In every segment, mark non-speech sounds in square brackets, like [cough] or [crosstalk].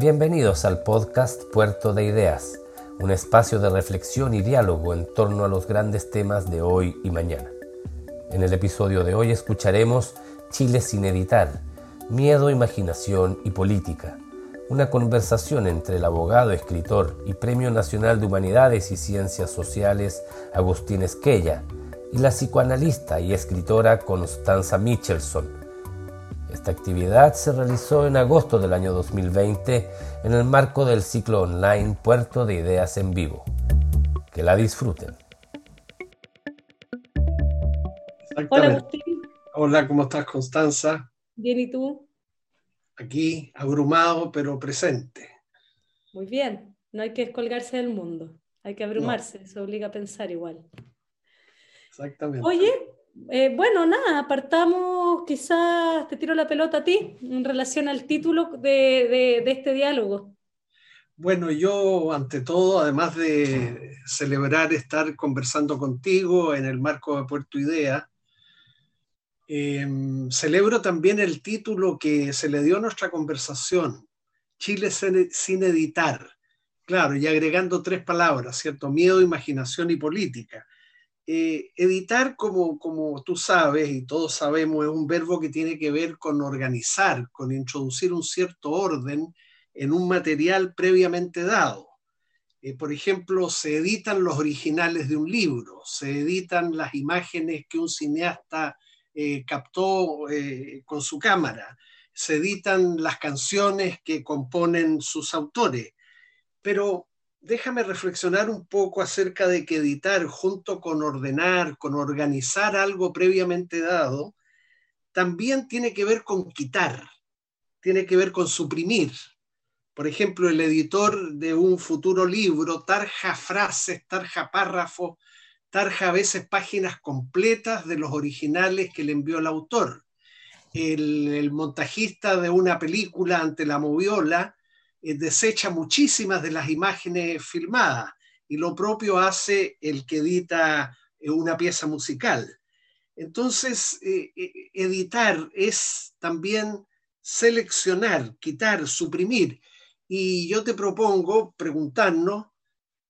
Bienvenidos al podcast Puerto de Ideas, un espacio de reflexión y diálogo en torno a los grandes temas de hoy y mañana. En el episodio de hoy escucharemos Chile sin editar, miedo, imaginación y política, una conversación entre el abogado, escritor y Premio Nacional de Humanidades y Ciencias Sociales Agustín Esquella y la psicoanalista y escritora Constanza Michelson esta actividad se realizó en agosto del año 2020 en el marco del ciclo online Puerto de Ideas en Vivo. Que la disfruten. Hola Agustín. Hola, ¿cómo estás Constanza? Bien, ¿y tú? Aquí, abrumado pero presente. Muy bien, no hay que descolgarse del mundo, hay que abrumarse, eso obliga a pensar igual. Exactamente. Oye, eh, bueno, nada, apartamos, quizás te tiro la pelota a ti en relación al título de, este diálogo. Bueno, yo ante todo, además de celebrar estar conversando contigo en el marco de Puerto Idea, em, celebro también el título que se le dio a nuestra conversación, Chile sin editar. Claro, y agregando tres palabras, ¿cierto? Miedo, imaginación y política. Eh, editar, como, como tú sabes y todos sabemos, es un verbo que tiene que ver con organizar, con introducir un cierto orden en un material previamente dado. Eh, por ejemplo, se editan los originales de un libro, se editan las imágenes que un cineasta eh, captó con su cámara, se editan las canciones que componen sus autores. Pero déjame reflexionar un poco acerca de que editar junto con ordenar, con organizar algo previamente dado, también tiene que ver con quitar, tiene que ver con suprimir. Por ejemplo, el editor de un futuro libro tarja frases, tarja párrafos, tarja a veces páginas completas de los originales que le envió el autor. El, el montajista de una película ante la moviola eh, desecha muchísimas de las imágenes filmadas y lo propio hace el que edita eh, una pieza musical. Entonces, eh, editar es también seleccionar, quitar, suprimir. Y yo te propongo preguntarnos,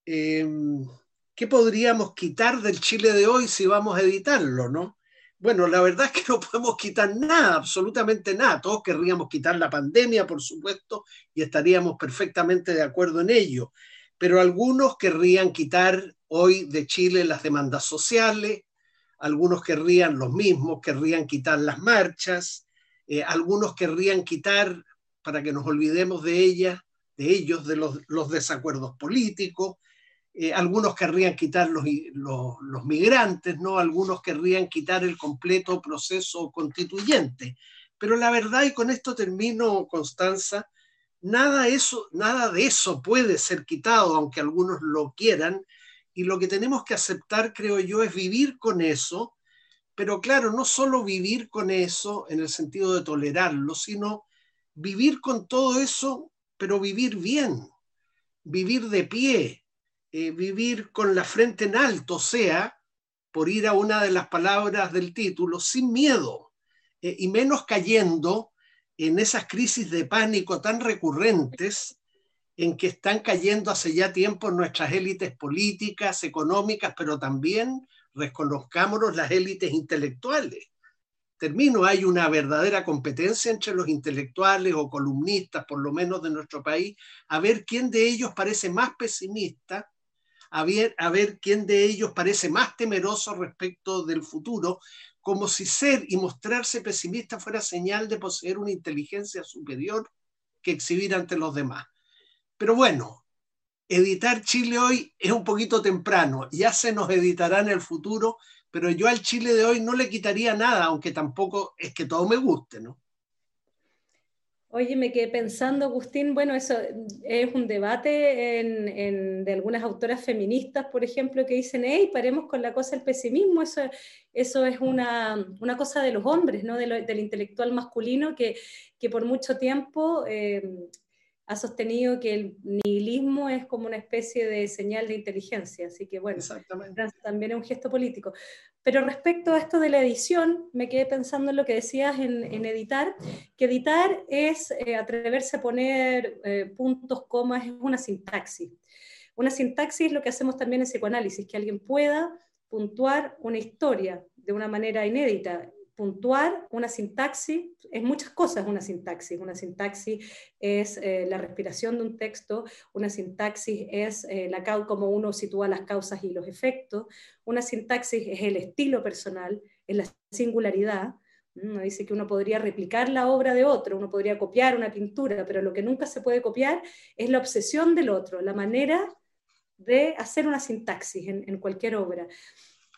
em, ¿qué podríamos quitar del Chile de hoy si vamos a editarlo, no? Bueno, la verdad es que no podemos quitar nada, absolutamente nada. Todos querríamos quitar la pandemia, por supuesto, y estaríamos perfectamente de acuerdo en ello. Pero algunos querrían quitar hoy de Chile las demandas sociales, algunos querrían los mismos, querrían quitar las marchas, eh, algunos querrían quitar, para que nos olvidemos de ellas, de ellos, de los, los desacuerdos políticos, eh, algunos querrían quitar los, los, migrantes, ¿no? Algunos querrían quitar el completo proceso constituyente. Pero la verdad, y con esto termino, Constanza, nada, eso, nada de eso puede ser quitado, aunque algunos lo quieran, y lo que tenemos que aceptar, creo yo, es vivir con eso, pero claro, no solo vivir con eso en el sentido de tolerarlo, sino vivir con todo eso, pero vivir bien, vivir de pie, eh, vivir con la frente en alto, sea, por ir a una de las palabras del título, sin miedo eh, y menos cayendo en esas crisis de pánico tan recurrentes en que están cayendo hace ya tiempo nuestras élites políticas, económicas, pero también, reconozcámonos, las élites intelectuales. Termino, hay una verdadera competencia entre los intelectuales o columnistas, por lo menos de nuestro país, a ver quién de ellos parece más pesimista a ver, a ver quién de ellos parece más temeroso respecto del futuro, como si ser y mostrarse pesimista fuera señal de poseer una inteligencia superior que exhibir ante los demás. Pero bueno, editar Chile hoy es un poquito temprano, ya se nos editará en el futuro, pero yo al Chile de hoy no le quitaría nada, aunque tampoco es que todo me guste, ¿no? Oye, me quedé pensando, Agustín, bueno, eso es un debate en, de algunas autoras feministas, por ejemplo, que dicen, hey, paremos con la cosa del pesimismo, eso, es una, cosa de los hombres, ¿no? del intelectual masculino que, que por mucho tiempo eh, ha sostenido que el nihilismo es como una especie de señal de inteligencia, así que bueno, también es un gesto político. Pero respecto a esto de la edición, me quedé pensando en lo que decías en, editar, que editar es eh, atreverse a poner eh, puntos, comas, es una sintaxis. Una sintaxis es lo que hacemos también en psicoanálisis, que alguien pueda puntuar una historia de una manera inédita, puntuar una sintaxis, es muchas cosas una sintaxis. Una sintaxis es eh, la respiración de un texto, una sintaxis es eh, la, cómo uno sitúa las causas y los efectos, una sintaxis es el estilo personal, es la singularidad. Uno dice que uno podría replicar la obra de otro, uno podría copiar una pintura, pero lo que nunca se puede copiar es la obsesión del otro, la manera de hacer una sintaxis en, en cualquier obra.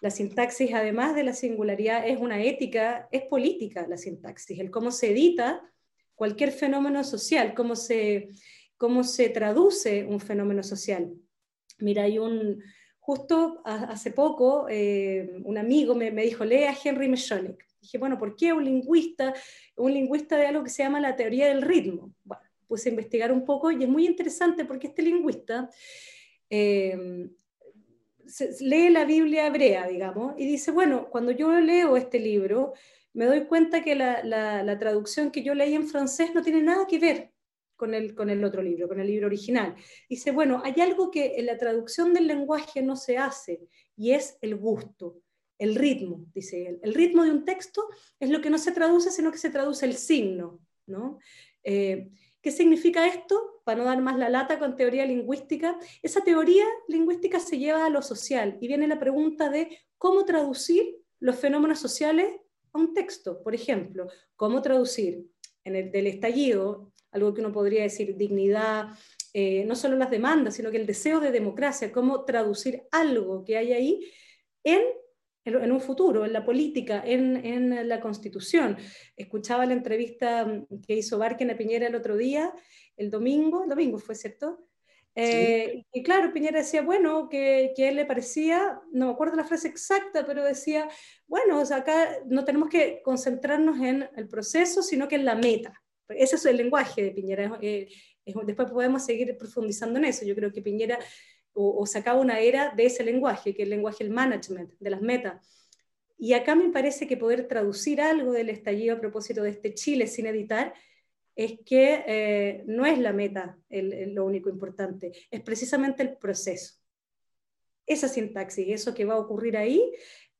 La sintaxis, además de la singularidad, es una ética, es política la sintaxis, el cómo se edita cualquier fenómeno social, cómo se, cómo se traduce un fenómeno social. Mira, hay un, justo hace poco, eh, un amigo me, me, dijo, a Henry Meshonic. Dije, bueno, ¿por qué un lingüista, un lingüista de algo que se llama la teoría del ritmo? Bueno, puse a investigar un poco y es muy interesante porque este lingüista eh, lee la Biblia hebrea, digamos, y dice, bueno, cuando yo leo este libro, me doy cuenta que la, traducción que yo leí en francés no tiene nada que ver con el, con el otro libro, con el libro original. Dice, bueno, hay algo que en la traducción del lenguaje no se hace, y es el gusto, el ritmo, dice él. El ritmo de un texto es lo que no se traduce, sino que se traduce el signo, ¿no? Eh, ¿Qué significa esto? Para no dar más la lata con teoría lingüística, esa teoría lingüística se lleva a lo social y viene la pregunta de cómo traducir los fenómenos sociales a un texto. Por ejemplo, cómo traducir en el del estallido, algo que uno podría decir dignidad, eh, no solo las demandas, sino que el deseo de democracia, cómo traducir algo que hay ahí en en un futuro, en la política, en, la constitución. Escuchaba la entrevista mm, que hizo Barken a Piñera el otro día, el domingo, el domingo fue, ¿cierto? Eh, y claro, Piñera decía, bueno, que, que, él le parecía, no me acuerdo la frase exacta, pero decía, bueno, acá no tenemos que concentrarnos en el proceso, sino que en la meta. Ese es el lenguaje de Piñera. Eh, después podemos seguir profundizando en eso. Yo creo que Piñera o, se acaba una era de ese lenguaje, que es el lenguaje del management, de las metas. Y acá me parece que poder traducir algo del estallido a propósito de este Chile sin editar es que eh, no es la meta lo único importante, es precisamente el proceso. Esa sintaxis, eso que va a ocurrir ahí,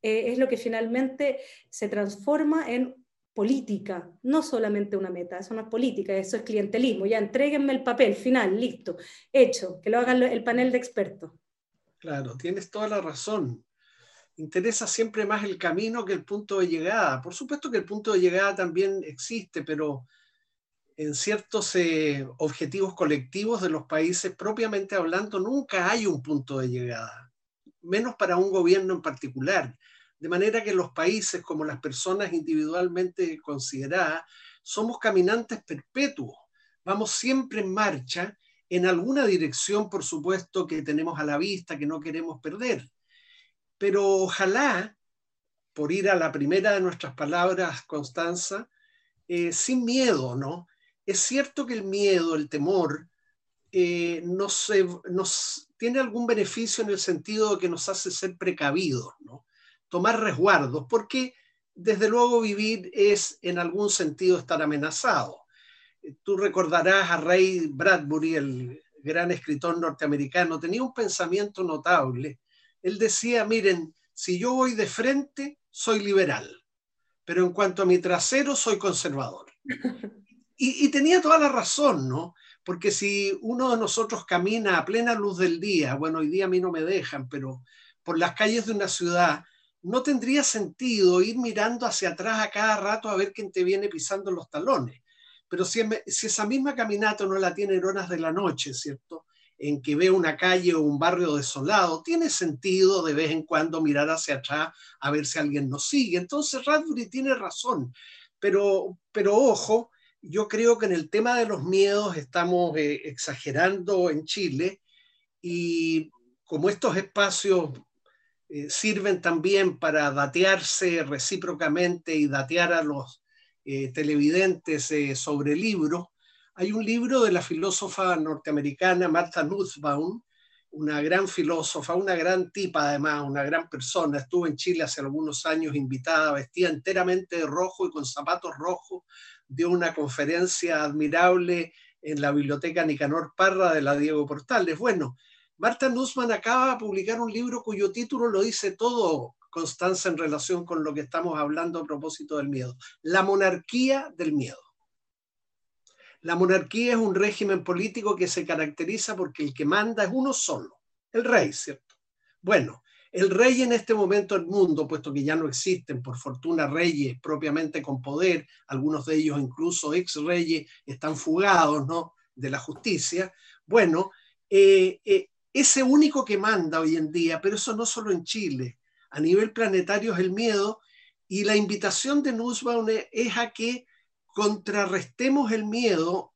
eh, es lo que finalmente se transforma en política, no solamente una meta, eso no es política, eso es clientelismo, ya entréguenme el papel, final, listo, hecho, que lo haga el panel de expertos. Claro, tienes toda la razón. Interesa siempre más el camino que el punto de llegada. Por supuesto que el punto de llegada también existe, pero en ciertos eh, objetivos colectivos de los países, propiamente hablando, nunca hay un punto de llegada, menos para un gobierno en particular. De manera que los países, como las personas individualmente consideradas, somos caminantes perpetuos. Vamos siempre en marcha en alguna dirección, por supuesto, que tenemos a la vista, que no queremos perder. Pero ojalá, por ir a la primera de nuestras palabras, Constanza, eh, sin miedo, ¿no? Es cierto que el miedo, el temor, eh, nos, nos, tiene algún beneficio en el sentido de que nos hace ser precavidos, ¿no? Tomar resguardos, porque desde luego vivir es en algún sentido estar amenazado. Tú recordarás a Ray Bradbury, el gran escritor norteamericano, tenía un pensamiento notable. Él decía, miren, si yo voy de frente, soy liberal, pero en cuanto a mi trasero, soy conservador. [laughs] Y, y tenía toda la razón, ¿no? Porque si uno de nosotros camina a plena luz del día, bueno, hoy día a mí no me dejan, pero por las calles de una ciudad no tendría sentido ir mirando hacia atrás a cada rato a ver quién te viene pisando los talones. Pero si, esa misma caminata no la tiene en horas de la noche, ¿cierto? En que ve una calle o un barrio desolado, tiene sentido de vez en cuando mirar hacia atrás a ver si alguien nos sigue. Entonces Radbury tiene razón, pero, pero ojo, yo creo que en el tema de los miedos estamos eh, exagerando en Chile y como estos espacios eh, sirven también para datearse recíprocamente y datear a los eh, televidentes eh, sobre libros. Hay un libro de la filósofa norteamericana Martha Nussbaum, una gran filósofa, una gran tipa además, una gran persona. Estuvo en Chile hace algunos años invitada, vestida enteramente de rojo y con zapatos rojos, dio una conferencia admirable en la biblioteca Nicanor Parra de la Diego Portales. Bueno, Marta Nussman acaba de publicar un libro cuyo título lo dice todo, Constanza, en relación con lo que estamos hablando a propósito del miedo. La monarquía del miedo. La monarquía es un régimen político que se caracteriza porque el que manda es uno solo, el rey, ¿cierto? Bueno, el rey en este momento del mundo, puesto que ya no existen, por fortuna, reyes propiamente con poder, algunos de ellos incluso ex reyes están fugados, ¿no? De la justicia. Bueno, eh, eh, ese único que manda hoy en día, pero eso no solo en Chile, a nivel planetario es el miedo y la invitación de Nussbaum es a que contrarrestemos el miedo,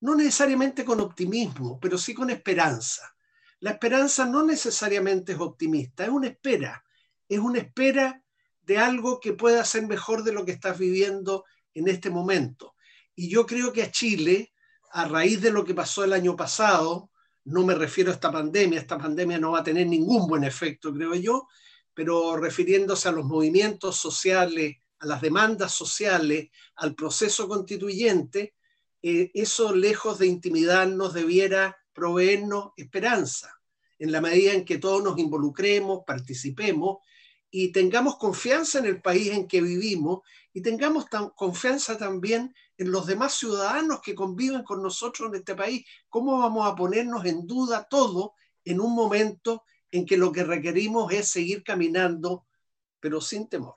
no necesariamente con optimismo, pero sí con esperanza. La esperanza no necesariamente es optimista, es una espera, es una espera de algo que pueda ser mejor de lo que estás viviendo en este momento. Y yo creo que a Chile, a raíz de lo que pasó el año pasado, no me refiero a esta pandemia, esta pandemia no va a tener ningún buen efecto, creo yo, pero refiriéndose a los movimientos sociales, a las demandas sociales, al proceso constituyente, eh, eso lejos de intimidarnos debiera proveernos esperanza, en la medida en que todos nos involucremos, participemos y tengamos confianza en el país en que vivimos y tengamos confianza también en los demás ciudadanos que conviven con nosotros en este país. ¿Cómo vamos a ponernos en duda todo en un momento en que lo que requerimos es seguir caminando, pero sin temor?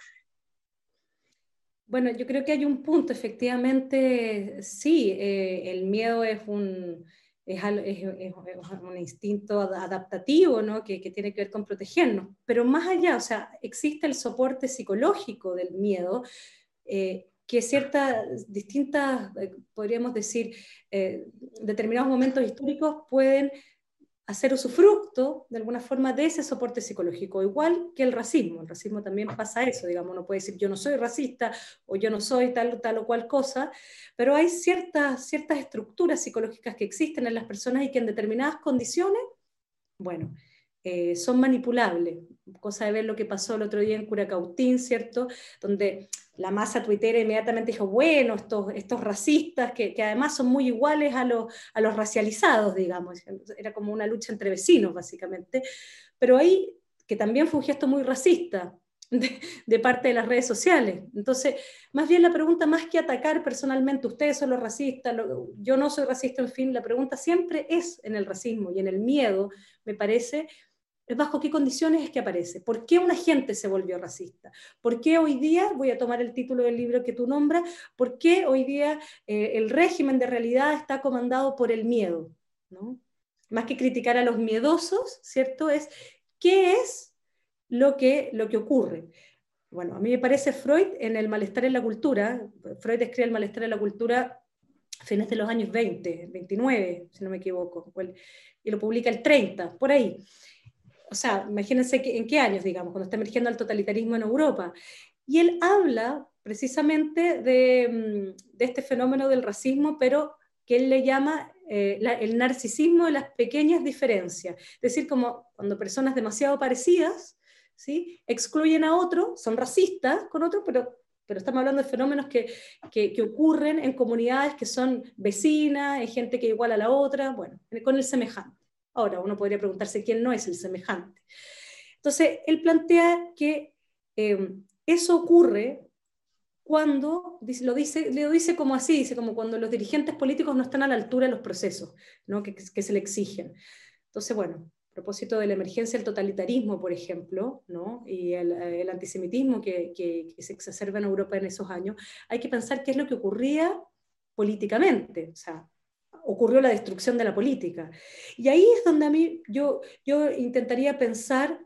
Bueno, yo creo que hay un punto, efectivamente, sí, eh, el miedo es un, es, un instinto adaptativo, ¿no? Que, tiene que ver con protegernos. Pero más allá, o sea, existe el soporte psicológico del miedo, eh, que ciertas, distintas, eh, podríamos decir, eh, determinados momentos históricos pueden hacer usufructo de alguna forma de ese soporte psicológico, igual que el racismo. El racismo también pasa eso, digamos, uno puede decir yo no soy racista o yo no soy tal, tal o cual cosa, pero hay ciertas, ciertas estructuras psicológicas que existen en las personas y que en determinadas condiciones, bueno, eh, son manipulables. Cosa de ver lo que pasó el otro día en Curacautín, ¿cierto? Donde la masa tuitera inmediatamente dijo, bueno, estos, estos racistas que, que además son muy iguales a los, a los racializados, digamos. Era como una lucha entre vecinos, básicamente. Pero ahí, que también fue un gesto muy racista, de, de, parte de las redes sociales. Entonces, más bien la pregunta, más que atacar personalmente, ustedes son los racistas, yo no soy racista, en fin, la pregunta siempre es en el racismo y en el miedo, me parece, bajo qué condiciones es que aparece, por qué una gente se volvió racista, por qué hoy día, voy a tomar el título del libro que tú nombras, por qué hoy día eh, el régimen de realidad está comandado por el miedo, ¿no? Más que criticar a los miedosos, ¿cierto? Es qué es lo que, lo que ocurre. Bueno, a mí me parece Freud en el malestar en la cultura, Freud escribe el malestar en la cultura a fines de los años 20, 29, si no me equivoco, y lo publica el 30, por ahí o sea, imagínense en qué años, digamos, cuando está emergiendo el totalitarismo en Europa. Y él habla precisamente de, mm, este fenómeno del racismo, pero que él le llama eh, el narcisismo de las pequeñas diferencias. Es decir, como cuando personas demasiado parecidas ¿sí? excluyen a otro, son racistas con otro, pero, pero estamos hablando de fenómenos que, que, que ocurren en comunidades que son vecinas, en gente que igual a la otra, bueno, con el semejante. Ahora, uno podría preguntarse quién no es el semejante. Entonces, él plantea que eh, eso ocurre cuando, lo dice, lo dice como así, dice como cuando los dirigentes políticos no están a la altura de los procesos ¿no? que, se le exigen. Entonces, bueno, a propósito de la emergencia del totalitarismo, por ejemplo, ¿no? y el, antisemitismo que, que, se exacerba en Europa en esos años, hay que pensar qué es lo que ocurría políticamente. O sea, ocurrió la destrucción de la política. Y ahí es donde a mí yo, yo intentaría pensar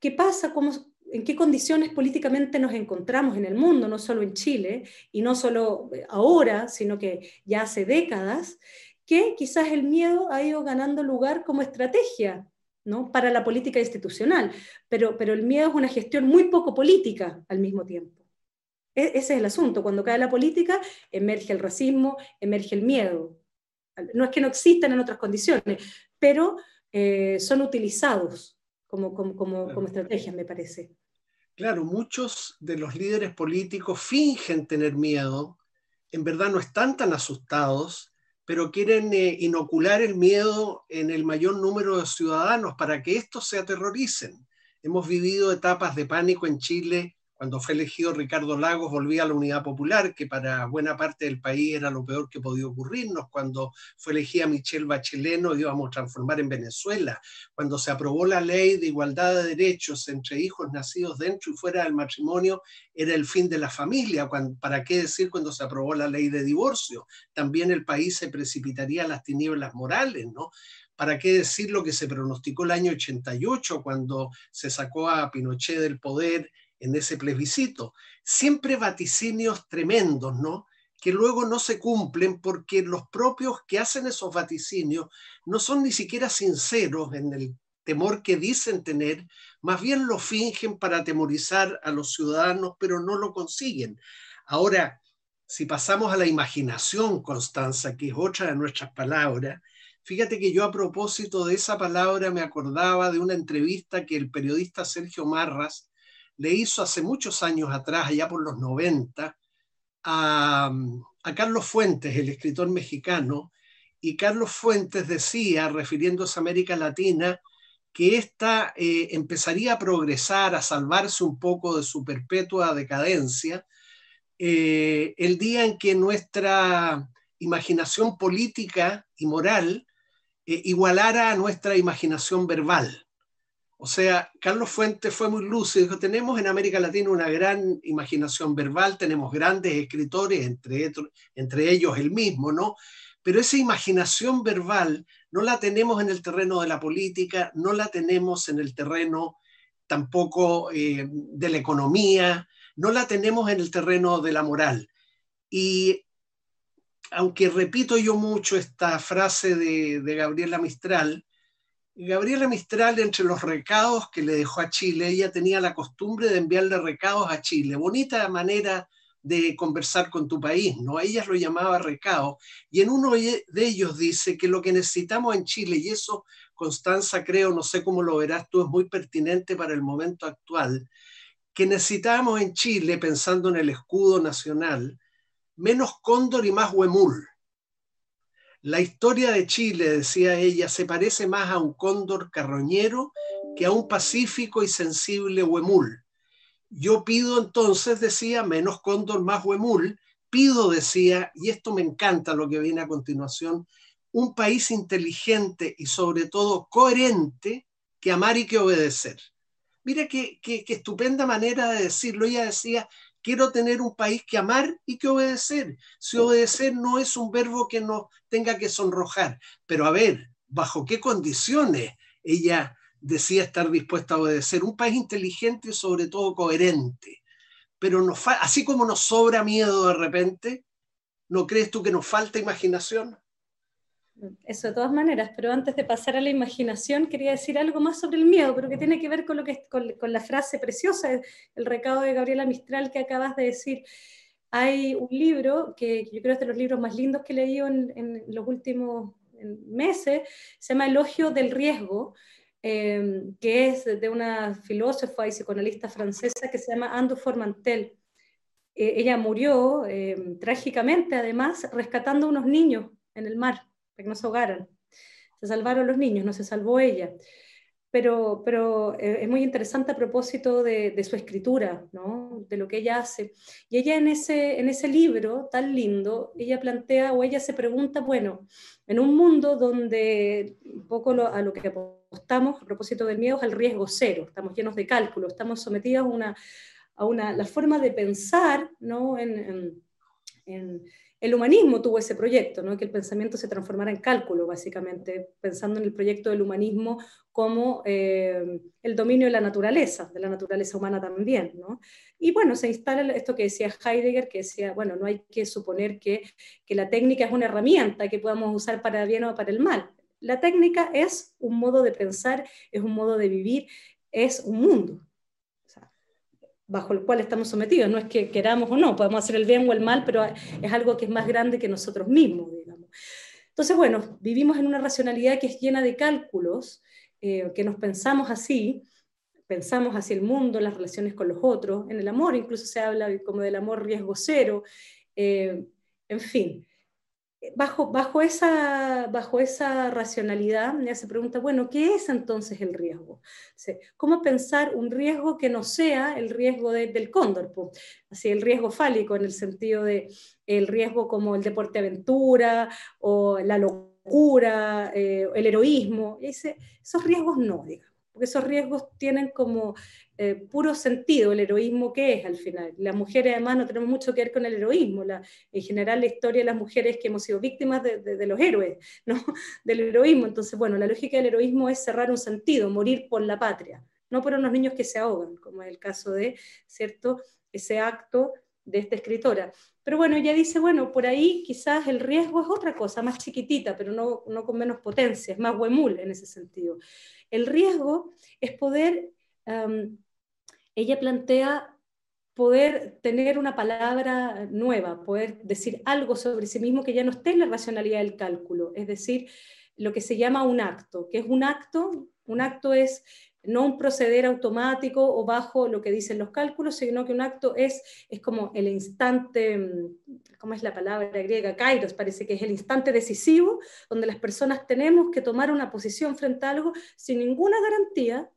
qué pasa, cómo, en qué condiciones políticamente nos encontramos en el mundo, no solo en Chile, y no solo ahora, sino que ya hace décadas, que quizás el miedo ha ido ganando lugar como estrategia ¿no? para la política institucional, pero, pero el miedo es una gestión muy poco política al mismo tiempo. E, ese es el asunto. Cuando cae la política, emerge el racismo, emerge el miedo. No es que no existan en otras condiciones, pero eh, son utilizados como, como, como, como estrategias, me parece. Claro, muchos de los líderes políticos fingen tener miedo, en verdad no están tan asustados, pero quieren eh, inocular el miedo en el mayor número de ciudadanos para que estos se aterroricen. Hemos vivido etapas de pánico en Chile cuando fue elegido Ricardo Lagos, volvía a la Unidad Popular, que para buena parte del país era lo peor que podía ocurrirnos. Cuando fue elegida Michelle Bachelet, nos íbamos a transformar en Venezuela. Cuando se aprobó la ley de igualdad de derechos entre hijos nacidos dentro y fuera del matrimonio, era el fin de la familia. ¿Para qué decir cuando se aprobó la ley de divorcio? También el país se precipitaría a las tinieblas morales, ¿no? ¿Para qué decir lo que se pronosticó el año 88 cuando se sacó a Pinochet del poder en ese plebiscito. Siempre vaticinios tremendos, ¿no? Que luego no se cumplen porque los propios que hacen esos vaticinios no son ni siquiera sinceros en el temor que dicen tener, más bien lo fingen para atemorizar a los ciudadanos, pero no lo consiguen. Ahora, si pasamos a la imaginación, Constanza, que es otra de nuestras palabras, fíjate que yo a propósito de esa palabra me acordaba de una entrevista que el periodista Sergio Marras le hizo hace muchos años atrás, allá por los 90, a, Carlos Fuentes, el escritor mexicano, y Carlos Fuentes decía, refiriéndose a América Latina, que ésta eh, empezaría a progresar, a salvarse un poco de su perpetua decadencia, eh, el día en que nuestra imaginación política y moral eh, igualara a nuestra imaginación verbal. O sea, Carlos Fuentes fue muy lúcido, dijo, tenemos en América Latina una gran imaginación verbal, tenemos grandes escritores, entre, entre ellos el mismo, ¿no? Pero esa imaginación verbal no la tenemos en el terreno de la política, no la tenemos en el terreno tampoco eh, de la economía, no la tenemos en el terreno de la moral. Y aunque repito yo mucho esta frase de, de Gabriela Mistral, Gabriela Mistral, entre los recados que le dejó a Chile, ella tenía la costumbre de enviarle recados a Chile. Bonita manera de conversar con tu país, ¿no? Ella lo llamaba recado. Y en uno de ellos dice que lo que necesitamos en Chile, y eso, Constanza, creo, no sé cómo lo verás tú, es muy pertinente para el momento actual, que necesitamos en Chile, pensando en el escudo nacional, menos cóndor y más huemul. La historia de Chile, decía ella, se parece más a un cóndor carroñero que a un pacífico y sensible huemul. Yo pido entonces, decía, menos cóndor, más huemul. Pido, decía, y esto me encanta lo que viene a continuación, un país inteligente y sobre todo coherente que amar y que obedecer. Mira qué, qué, qué estupenda manera de decirlo. Ella decía, quiero tener un país que amar y que obedecer. Si obedecer no es un verbo que nos tenga que sonrojar, pero a ver, ¿bajo qué condiciones ella decía estar dispuesta a obedecer? Un país inteligente y sobre todo coherente. Pero así como nos sobra miedo de repente, ¿no crees tú que nos falta imaginación? Eso de todas maneras, pero antes de pasar a la imaginación, quería decir algo más sobre el miedo, pero que tiene que ver con, lo que, con, con la frase preciosa, el recado de Gabriela Mistral que acabas de decir. Hay un libro que yo creo es de los libros más lindos que he leído en, en los últimos meses, se llama Elogio del Riesgo, eh, que es de una filósofa y psicoanalista francesa que se llama Andu Formantel. Eh, ella murió eh, trágicamente, además, rescatando unos niños en el mar que no se ahogaran. Se salvaron los niños, no se salvó ella. Pero, pero eh, es muy interesante a propósito de, su escritura, ¿no? de lo que ella hace. Y ella en ese, en ese libro tan lindo, ella plantea o ella se pregunta, bueno, en un mundo donde un poco lo, a lo que apostamos a propósito del miedo es al riesgo cero, estamos llenos de cálculo, estamos sometidos a una, a una la forma de pensar ¿no? en, en el humanismo tuvo ese proyecto, ¿no? que el pensamiento se transformara en cálculo, básicamente, pensando en el proyecto del humanismo como eh, el dominio de la naturaleza, de la naturaleza humana también. ¿no? Y bueno, se instala esto que decía Heidegger, que decía, bueno, no hay que suponer que, que la técnica es una herramienta que podamos usar para bien o para el mal. La técnica es un modo de pensar, es un modo de vivir, es un mundo. Bajo el cual estamos sometidos. No es que queramos o no, podemos hacer el bien o el mal, pero es algo que es más grande que nosotros mismos, digamos. Entonces, bueno, vivimos en una racionalidad que es llena de cálculos, eh, que nos pensamos así, pensamos hacia el mundo, las relaciones con los otros, en el amor incluso se habla como del amor riesgo cero, eh, en fin. Bajo, bajo, esa, bajo esa racionalidad ya se pregunta, bueno, ¿qué es entonces el riesgo? ¿Cómo pensar un riesgo que no sea el riesgo del cóndor? Así, el riesgo fálico en el sentido de el riesgo como el deporte aventura o la locura, eh, el heroísmo, ese, esos riesgos no, digamos porque esos riesgos tienen como eh, puro sentido el heroísmo que es al final. Las mujeres además no tenemos mucho que ver con el heroísmo, en general la historia de las mujeres que hemos sido víctimas de, de, los héroes, [laughs] ¿no? del heroísmo. Entonces, bueno, la lógica del heroísmo es cerrar un sentido, morir por la patria, no por unos niños que se ahogan, como es el caso de, ¿cierto?, ese acto de esta escritora. Pero bueno, ella dice, bueno, por ahí quizás el riesgo es otra cosa, más chiquitita, pero no, no con menos potencia, es más huemul en ese sentido. El riesgo es poder, ella plantea poder tener una palabra nueva, poder decir algo sobre sí mismo que ya no esté en la racionalidad del cálculo, es decir, lo que se llama un acto, que es un acto, un acto es no un proceder automático o bajo lo que dicen los cálculos, sino que un acto es, es como el instante, mm, ¿cómo es la palabra griega? Kairos, parece que es el instante decisivo, donde las personas tenemos que tomar una posición frente a algo sin ninguna garantía.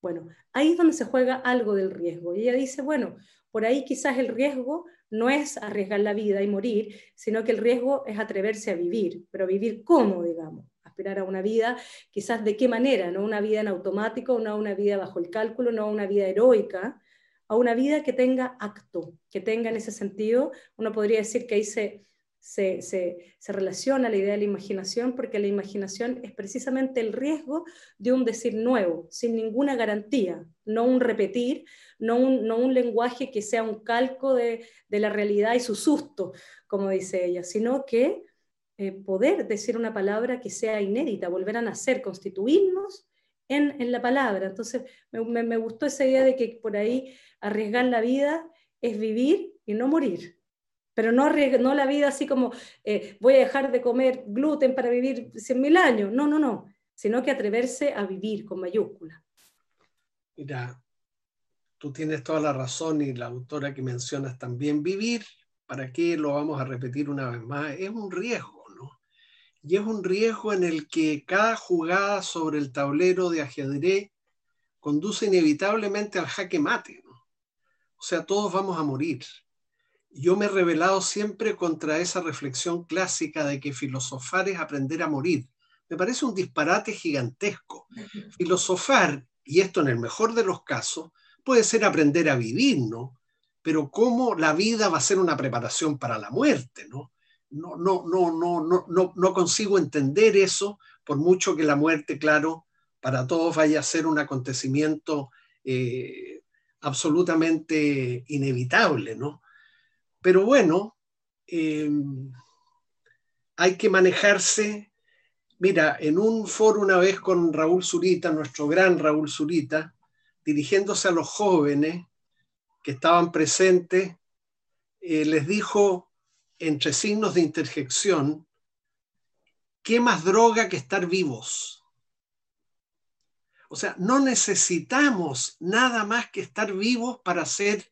Bueno, ahí es donde se juega algo del riesgo. Y ella dice, bueno, por ahí quizás el riesgo no es arriesgar la vida y morir, sino que el riesgo es atreverse a vivir, pero vivir cómo, digamos aspirar a una vida, quizás de qué manera, no una vida en automático, no una vida bajo el cálculo, no una vida heroica, a una vida que tenga acto, que tenga en ese sentido, uno podría decir que ahí se, se, se, relaciona la idea de la imaginación, porque la imaginación es precisamente el riesgo de un decir nuevo, sin ninguna garantía, no un repetir, no un, no un lenguaje que sea un calco de, de la realidad y su susto, como dice ella, sino que eh, poder decir una palabra que sea inédita, volver a nacer, constituirnos en, en la palabra. Entonces, me, gustó esa idea de que por ahí arriesgar la vida es vivir y no morir. Pero no, no la vida así como eh, voy a dejar de comer gluten para vivir 100.000 años. No, no, no. Sino que atreverse a vivir con mayúscula. Mira, tú tienes toda la razón y la autora que mencionas también. Vivir, ¿para qué lo vamos a repetir una vez más? Es un riesgo y es un riesgo en el que cada jugada sobre el tablero de ajedrez conduce inevitablemente al jaque mate. O sea, todos vamos a morir. Yo me he rebelado siempre contra esa reflexión clásica de que filosofar es aprender a morir. Me parece un disparate gigantesco. Filosofar, y esto en el mejor de los casos, puede ser aprender a vivir, ¿no? Pero cómo la vida va a ser una preparación para la muerte, ¿no? No, no, no, no, no, no consigo entender eso, por mucho que la muerte, claro, para todos vaya a ser un acontecimiento eh, absolutamente inevitable, ¿no? Pero bueno, eh, hay que manejarse. Mira, en un foro una vez con Raúl Zurita, nuestro gran Raúl Zurita, dirigiéndose a los jóvenes que estaban presentes, eh, les dijo, entre signos de interjección, ¿qué más droga que estar vivos? O sea, no necesitamos nada más que estar vivos para ser,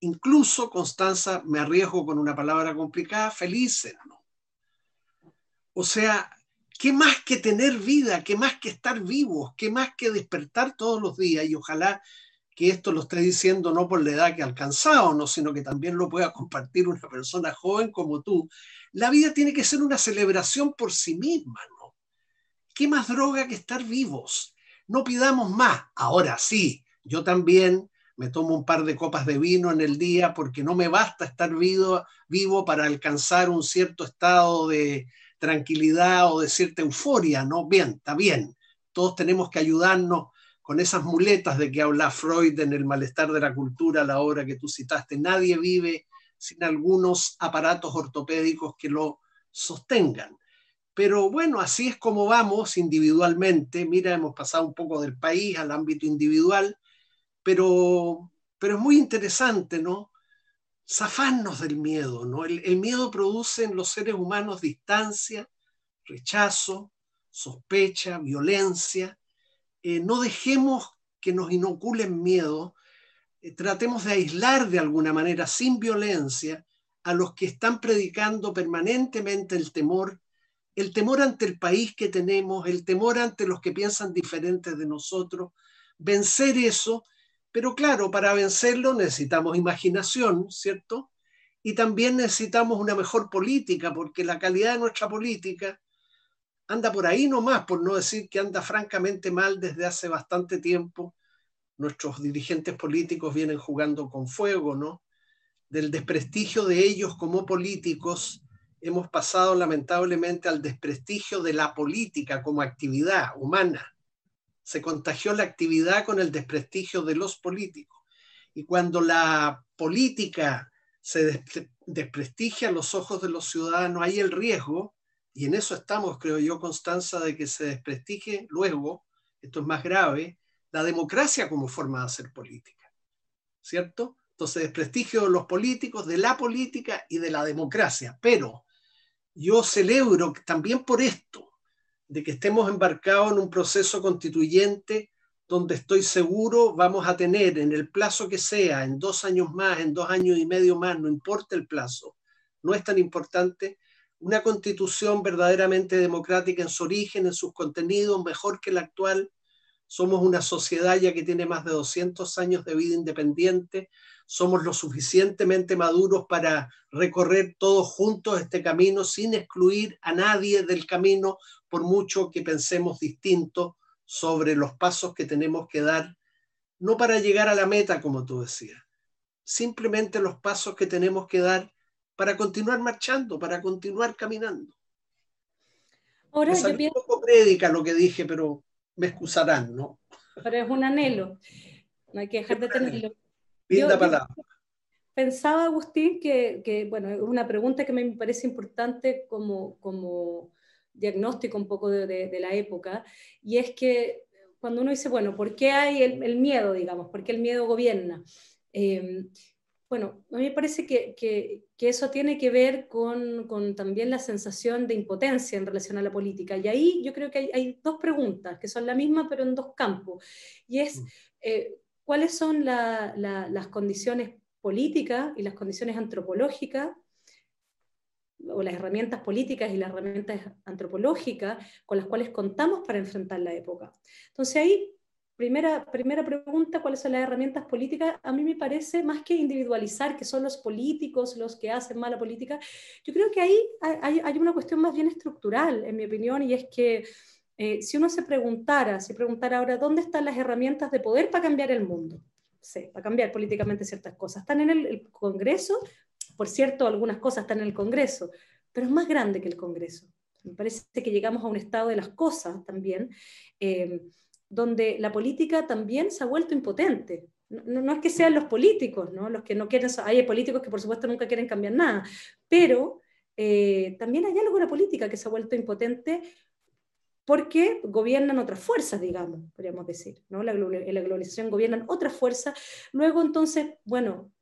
incluso, Constanza, me arriesgo con una palabra complicada, felices. ¿no? O sea, ¿qué más que tener vida? ¿Qué más que estar vivos? ¿Qué más que despertar todos los días? Y ojalá que esto lo esté diciendo no por la edad que ha alcanzado, no, sino que también lo pueda compartir una persona joven como tú. La vida tiene que ser una celebración por sí misma, ¿no? ¿Qué más droga que estar vivos? No pidamos más. Ahora sí, yo también me tomo un par de copas de vino en el día porque no me basta estar vivo, vivo para alcanzar un cierto estado de tranquilidad o de cierta euforia, ¿no? Bien, está bien. Todos tenemos que ayudarnos con esas muletas de que habla Freud en El malestar de la cultura, la obra que tú citaste. Nadie vive sin algunos aparatos ortopédicos que lo sostengan. Pero bueno, así es como vamos individualmente. Mira, hemos pasado un poco del país al ámbito individual, pero pero es muy interesante, ¿no? Zafarnos del miedo, ¿no? El, el miedo produce en los seres humanos distancia, rechazo, sospecha, violencia. Eh, no dejemos que nos inoculen miedo, eh, tratemos de aislar de alguna manera, sin violencia, a los que están predicando permanentemente el temor, el temor ante el país que tenemos, el temor ante los que piensan diferentes de nosotros, vencer eso, pero claro, para vencerlo necesitamos imaginación, ¿cierto? Y también necesitamos una mejor política, porque la calidad de nuestra política anda por ahí nomás, por no decir que anda francamente mal desde hace bastante tiempo. Nuestros dirigentes políticos vienen jugando con fuego, ¿no? Del desprestigio de ellos como políticos, hemos pasado lamentablemente al desprestigio de la política como actividad humana. Se contagió la actividad con el desprestigio de los políticos. Y cuando la política se desprestigia a los ojos de los ciudadanos, hay el riesgo y en eso estamos, creo yo, Constanza, de que se desprestigie luego, esto es más grave, la democracia como forma de hacer política, ¿cierto? Entonces, desprestigio de los políticos, de la política y de la democracia. Pero yo celebro también por esto, de que estemos embarcados en un proceso constituyente donde estoy seguro vamos a tener en el plazo que sea, en dos años más, en dos años y medio más, no importa el plazo, no es tan importante, una constitución verdaderamente democrática en su origen, en sus contenidos, mejor que la actual. Somos una sociedad ya que tiene más de 200 años de vida independiente. Somos lo suficientemente maduros para recorrer todos juntos este camino sin excluir a nadie del camino, por mucho que pensemos distinto sobre los pasos que tenemos que dar, no para llegar a la meta, como tú decías, simplemente los pasos que tenemos que dar para continuar marchando, para continuar caminando. Ahora yo pienso... un poco prédica lo que dije, pero me excusarán, ¿no? Pero es un anhelo, no hay que dejar de tenerlo. Linda palabra. pensaba, Agustín, que, que, bueno, es una pregunta que me parece importante como, como diagnóstico un poco de, de, la época, y es que cuando uno dice, bueno, ¿por qué hay el, el miedo, digamos? ¿Por qué el miedo gobierna? Eh, bueno, a mí me parece que, que, eso tiene que ver con, con, también la sensación de impotencia en relación a la política. Y ahí yo creo que hay, hay dos preguntas que son la misma, pero en dos campos. Y es, mm. eh, ¿cuáles son la, las condiciones políticas y las condiciones antropológicas o las herramientas políticas y las herramientas antropológicas con las cuales contamos para enfrentar la época? Entonces ahí Primera, primera pregunta, ¿cuáles son las herramientas políticas? A mí me parece, más que individualizar que son los políticos los que hacen mala política, yo creo que ahí hay, una cuestión más bien estructural, en mi opinión, y es que eh, si uno se preguntara, si preguntara ahora, ¿dónde están las herramientas de poder para cambiar el mundo? Sí, para cambiar políticamente ciertas cosas. Están en el, Congreso, por cierto, algunas cosas están en el Congreso, pero es más grande que el Congreso. Me parece que llegamos a un estado de las cosas también. Eh, donde la política también se ha vuelto impotente. No, es que sean los políticos, ¿no? los que no quieren, hay políticos que por supuesto nunca quieren cambiar nada, pero eh, también hay algo en la política que se ha vuelto impotente porque gobiernan otras fuerzas, digamos, podríamos decir, ¿no? La, la globalización gobiernan otras fuerzas. Luego, entonces, bueno,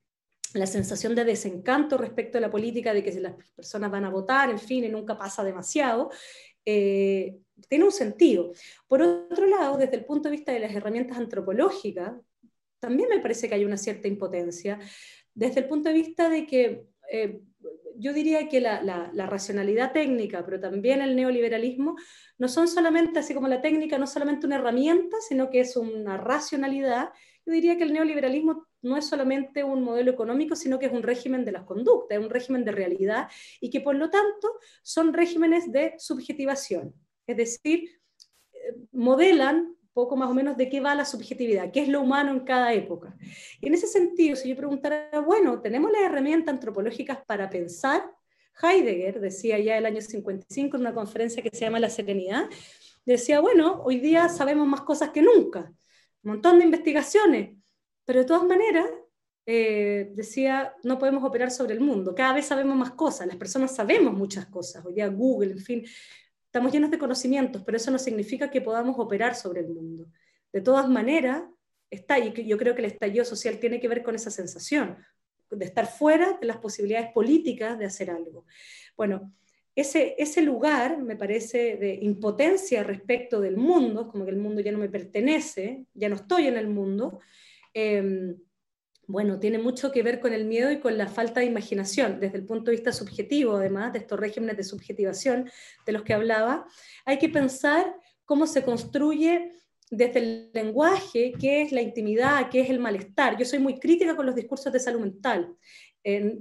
la sensación de desencanto respecto a la política, de que las personas van a votar, en fin, y nunca pasa demasiado, eh, tiene un sentido. Por otro lado, desde el punto de vista de las herramientas antropológicas, también me parece que hay una cierta impotencia, desde el punto de vista de que eh, yo diría que la, la, racionalidad técnica, pero también el neoliberalismo, no son solamente, así como la técnica, no solamente una herramienta, sino que es una racionalidad. Yo diría que el neoliberalismo no es solamente un modelo económico, sino que es un régimen de las conductas, es un régimen de realidad y que por lo tanto son regímenes de subjetivación. Es decir, eh, modelan poco más o menos de qué va la subjetividad, qué es lo humano en cada época. Y en ese sentido, si yo preguntara, bueno, ¿tenemos las herramientas antropológicas para pensar? Heidegger decía ya el año 55 en una conferencia que se llama La Serenidad, decía, bueno, hoy día sabemos más cosas que nunca, montón de investigaciones, pero de todas maneras, eh, decía, no podemos operar sobre el mundo, cada vez sabemos más cosas, las personas sabemos muchas cosas, hoy día Google, en fin, Estamos llenos de conocimientos, pero eso no significa que podamos operar sobre el mundo. De todas maneras, está, y yo creo que el estallido social tiene que ver con esa sensación de estar fuera de las posibilidades políticas de hacer algo. Bueno, ese, ese lugar, me parece, de impotencia respecto del mundo, como que el mundo ya no me pertenece, ya no estoy en el mundo, em, bueno, tiene mucho que ver con el miedo y con la falta de imaginación, desde el punto de vista subjetivo, además, de estos regímenes de subjetivación de los que hablaba. Hay que pensar cómo se construye desde el lenguaje, qué es la intimidad, qué es el malestar. Yo soy muy crítica con los discursos de salud mental.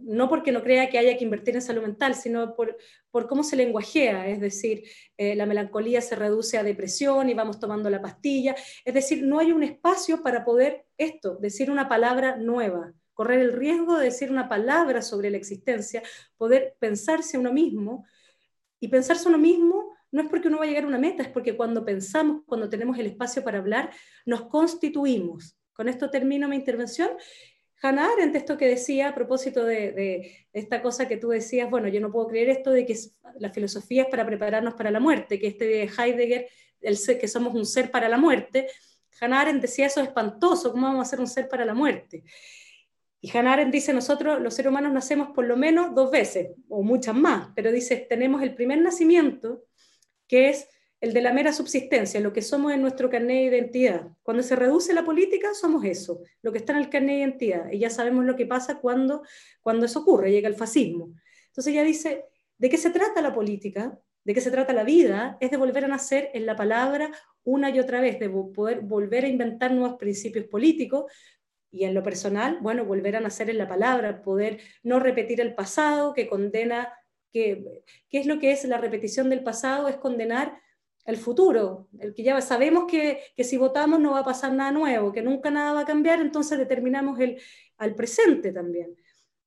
No porque no crea que haya que invertir en salud mental, sino por, por cómo se lenguajea, es decir, eh, la melancolía se reduce a depresión y vamos tomando la pastilla, es decir, no hay un espacio para poder esto, decir una palabra nueva, correr el riesgo de decir una palabra sobre la existencia, poder pensarse uno mismo, y pensarse a uno mismo no es porque uno va a llegar a una meta, es porque cuando pensamos, cuando tenemos el espacio para hablar, nos constituimos. Con esto termino mi intervención Hannah Arendt, esto que decía a propósito de, esta cosa que tú decías, bueno, yo no puedo creer esto de que la filosofía es para prepararnos para la muerte, que este de Heidegger, el que somos un ser para la muerte, Hannah Arendt decía eso es espantoso, ¿cómo vamos a ser un ser para la muerte? Y Hannah Arendt dice, nosotros los seres humanos nacemos por lo menos dos veces, o muchas más, pero dice, tenemos el primer nacimiento, que es el de la mera subsistencia, lo que somos en nuestro carnet de identidad. Cuando se reduce la política, somos eso, lo que está en el carnet de identidad. Y ya sabemos lo que pasa cuando, cuando eso ocurre, llega el fascismo. Entonces ella dice, ¿de qué se trata la política? ¿De qué se trata la vida? Es de volver a nacer en la palabra una y otra vez, de poder volver a inventar nuevos principios políticos, y en lo personal, bueno, volver a nacer en la palabra, poder no repetir el pasado que condena, que, ¿qué es lo que es la repetición del pasado? Es condenar el futuro, el que ya sabemos que, si votamos no va a pasar nada nuevo, que nunca nada va a cambiar, entonces determinamos el, al presente también.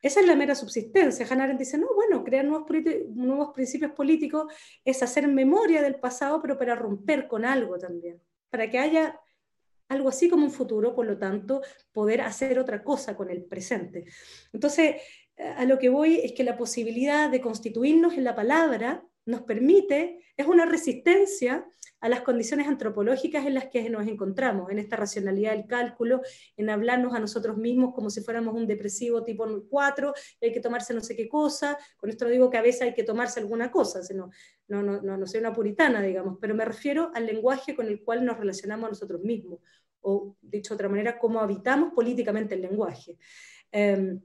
Esa es la mera subsistencia. Hannah Arendt dice, no, bueno, crear nuevos, nuevos principios políticos es hacer memoria del pasado, pero para romper con algo también, para que haya algo así como un futuro, por lo tanto, poder hacer otra cosa con el presente. Entonces, a lo que voy es que la posibilidad de constituirnos en la palabra nos permite, es una resistencia a las condiciones antropológicas en las que nos encontramos, en esta racionalidad del cálculo, en hablarnos a nosotros mismos como si fuéramos un depresivo tipo 4, y hay que tomarse no sé qué cosa, con esto no digo que a veces hay que tomarse alguna cosa, sino, no, no, no, no soy una puritana, digamos, pero me refiero al lenguaje con el cual nos relacionamos a nosotros mismos, o dicho de otra manera, cómo habitamos políticamente el lenguaje. Em,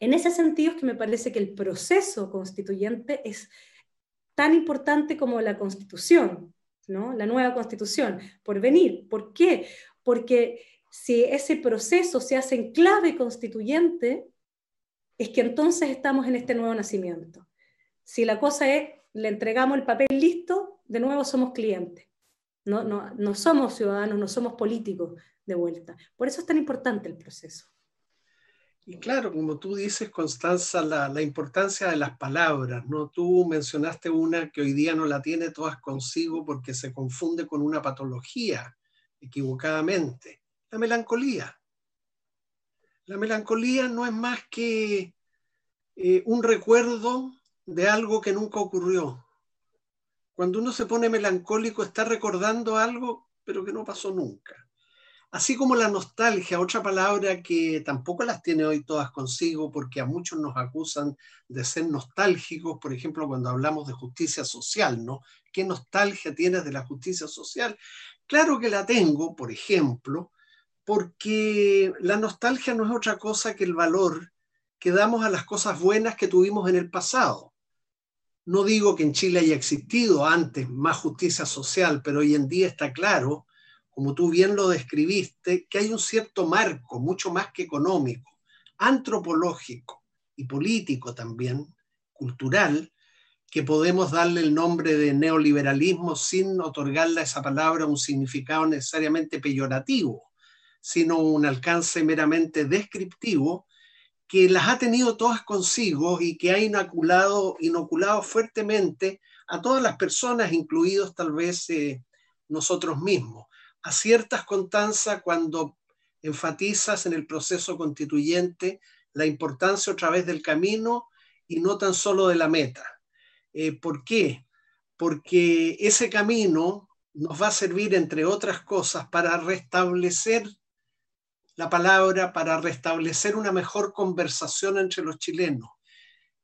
en ese sentido es que me parece que el proceso constituyente es tan importante como la constitución, ¿no? la nueva constitución, por venir. ¿Por qué? Porque si ese proceso se hace en clave constituyente, es que entonces estamos en este nuevo nacimiento. Si la cosa es, le entregamos el papel listo, de nuevo somos clientes. No, no, no somos ciudadanos, no somos políticos de vuelta. Por eso es tan importante el proceso. Y claro, como tú dices, Constanza, la, importancia de las palabras, ¿no? Tú mencionaste una que hoy día no la tiene todas consigo porque se confunde con una patología, equivocadamente, la melancolía. La melancolía no es más que eh, un recuerdo de algo que nunca ocurrió. Cuando uno se pone melancólico está recordando algo, pero que no pasó nunca. Así como la nostalgia, otra palabra que tampoco las tiene hoy todas consigo, porque a muchos nos acusan de ser nostálgicos, por ejemplo, cuando hablamos de justicia social, ¿no? ¿Qué nostalgia tienes de la justicia social? Claro que la tengo, por ejemplo, porque la nostalgia no es otra cosa que el valor que damos a las cosas buenas que tuvimos en el pasado. No digo que en Chile haya existido antes más justicia social, pero hoy en día está claro como tú bien lo describiste, que hay un cierto marco, mucho más que económico, antropológico y político también, cultural, que podemos darle el nombre de neoliberalismo sin otorgarle a esa palabra un significado necesariamente peyorativo, sino un alcance meramente descriptivo, que las ha tenido todas consigo y que ha inoculado, inoculado fuertemente a todas las personas, incluidos tal vez eh, nosotros mismos aciertas con Tanza cuando enfatizas en el proceso constituyente la importancia otra vez del camino y no tan solo de la meta. Eh, ¿Por qué? Porque ese camino nos va a servir, entre otras cosas, para restablecer la palabra para restablecer una mejor conversación entre los chilenos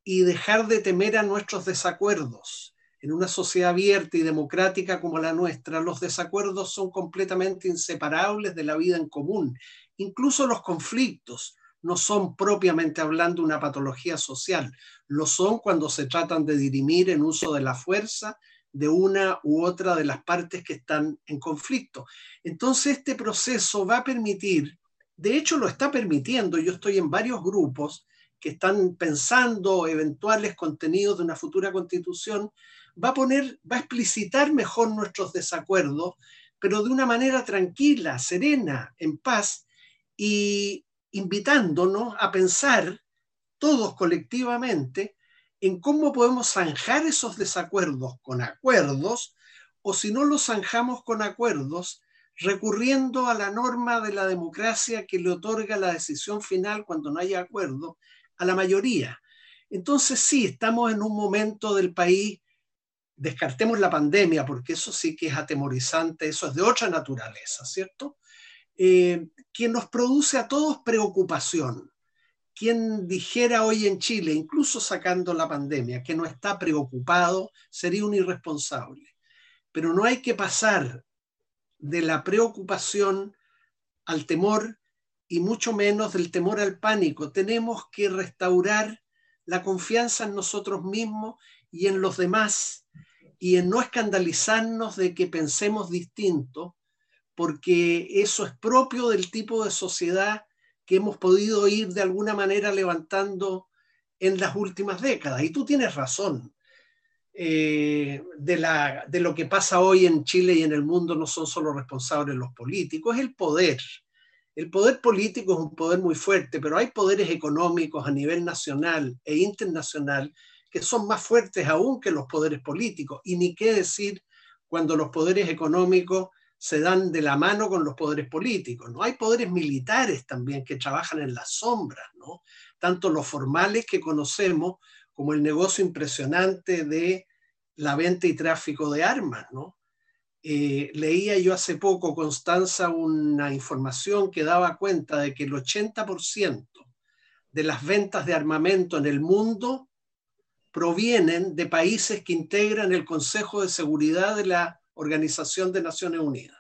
y dejar de temer a nuestros desacuerdos. En una sociedad abierta y democrática como la nuestra, los desacuerdos son completamente inseparables de la vida en común. Incluso los conflictos no son propiamente hablando una patología social, lo son cuando se tratan de dirimir en uso de la fuerza de una u otra de las partes que están en conflicto. Entonces, este proceso va a permitir, de hecho lo está permitiendo, yo estoy en varios grupos que están pensando eventuales contenidos de una futura constitución, va a poner, va a explicitar mejor nuestros desacuerdos, pero de una manera tranquila, serena, en paz, y invitándonos a pensar todos colectivamente en cómo podemos zanjar esos desacuerdos con acuerdos, o si no los zanjamos con acuerdos, recurriendo a la norma de la democracia que le otorga la decisión final cuando no haya acuerdo a la mayoría. Entonces sí, estamos en un momento del país, descartemos la pandemia, porque eso sí que es atemorizante, eso es de otra naturaleza, ¿cierto? Eh, que nos produce a todos preocupación quien dijera hoy en Chile, incluso sacando la pandemia, que no está preocupado, sería un irresponsable. Pero no hay que pasar de la preocupación al temor y mucho menos del temor al pánico. Tenemos que restaurar la confianza en nosotros mismos y en los demás y en no escandalizarnos de que pensemos distinto, porque eso es propio del tipo de sociedad que hemos podido ir de alguna manera levantando en las últimas décadas. Y tú tienes razón. Eh, de, la, de lo que pasa hoy en Chile y en el mundo no son solo responsables los políticos, es el poder. El poder político es un poder muy fuerte, pero hay poderes económicos a nivel nacional e internacional que son más fuertes aún que los poderes políticos. Y ni qué decir cuando los poderes económicos se dan de la mano con los poderes políticos, ¿no? Hay poderes militares también que trabajan en las sombras, ¿no? Tanto los formales que conocemos como el negocio impresionante de la venta y tráfico de armas, ¿no? Eh, leía yo hace poco, Constanza, una información que daba cuenta de que el 80% de las ventas de armamento en el mundo provienen de países que integran el Consejo de Seguridad de la Organización de Naciones Unidas.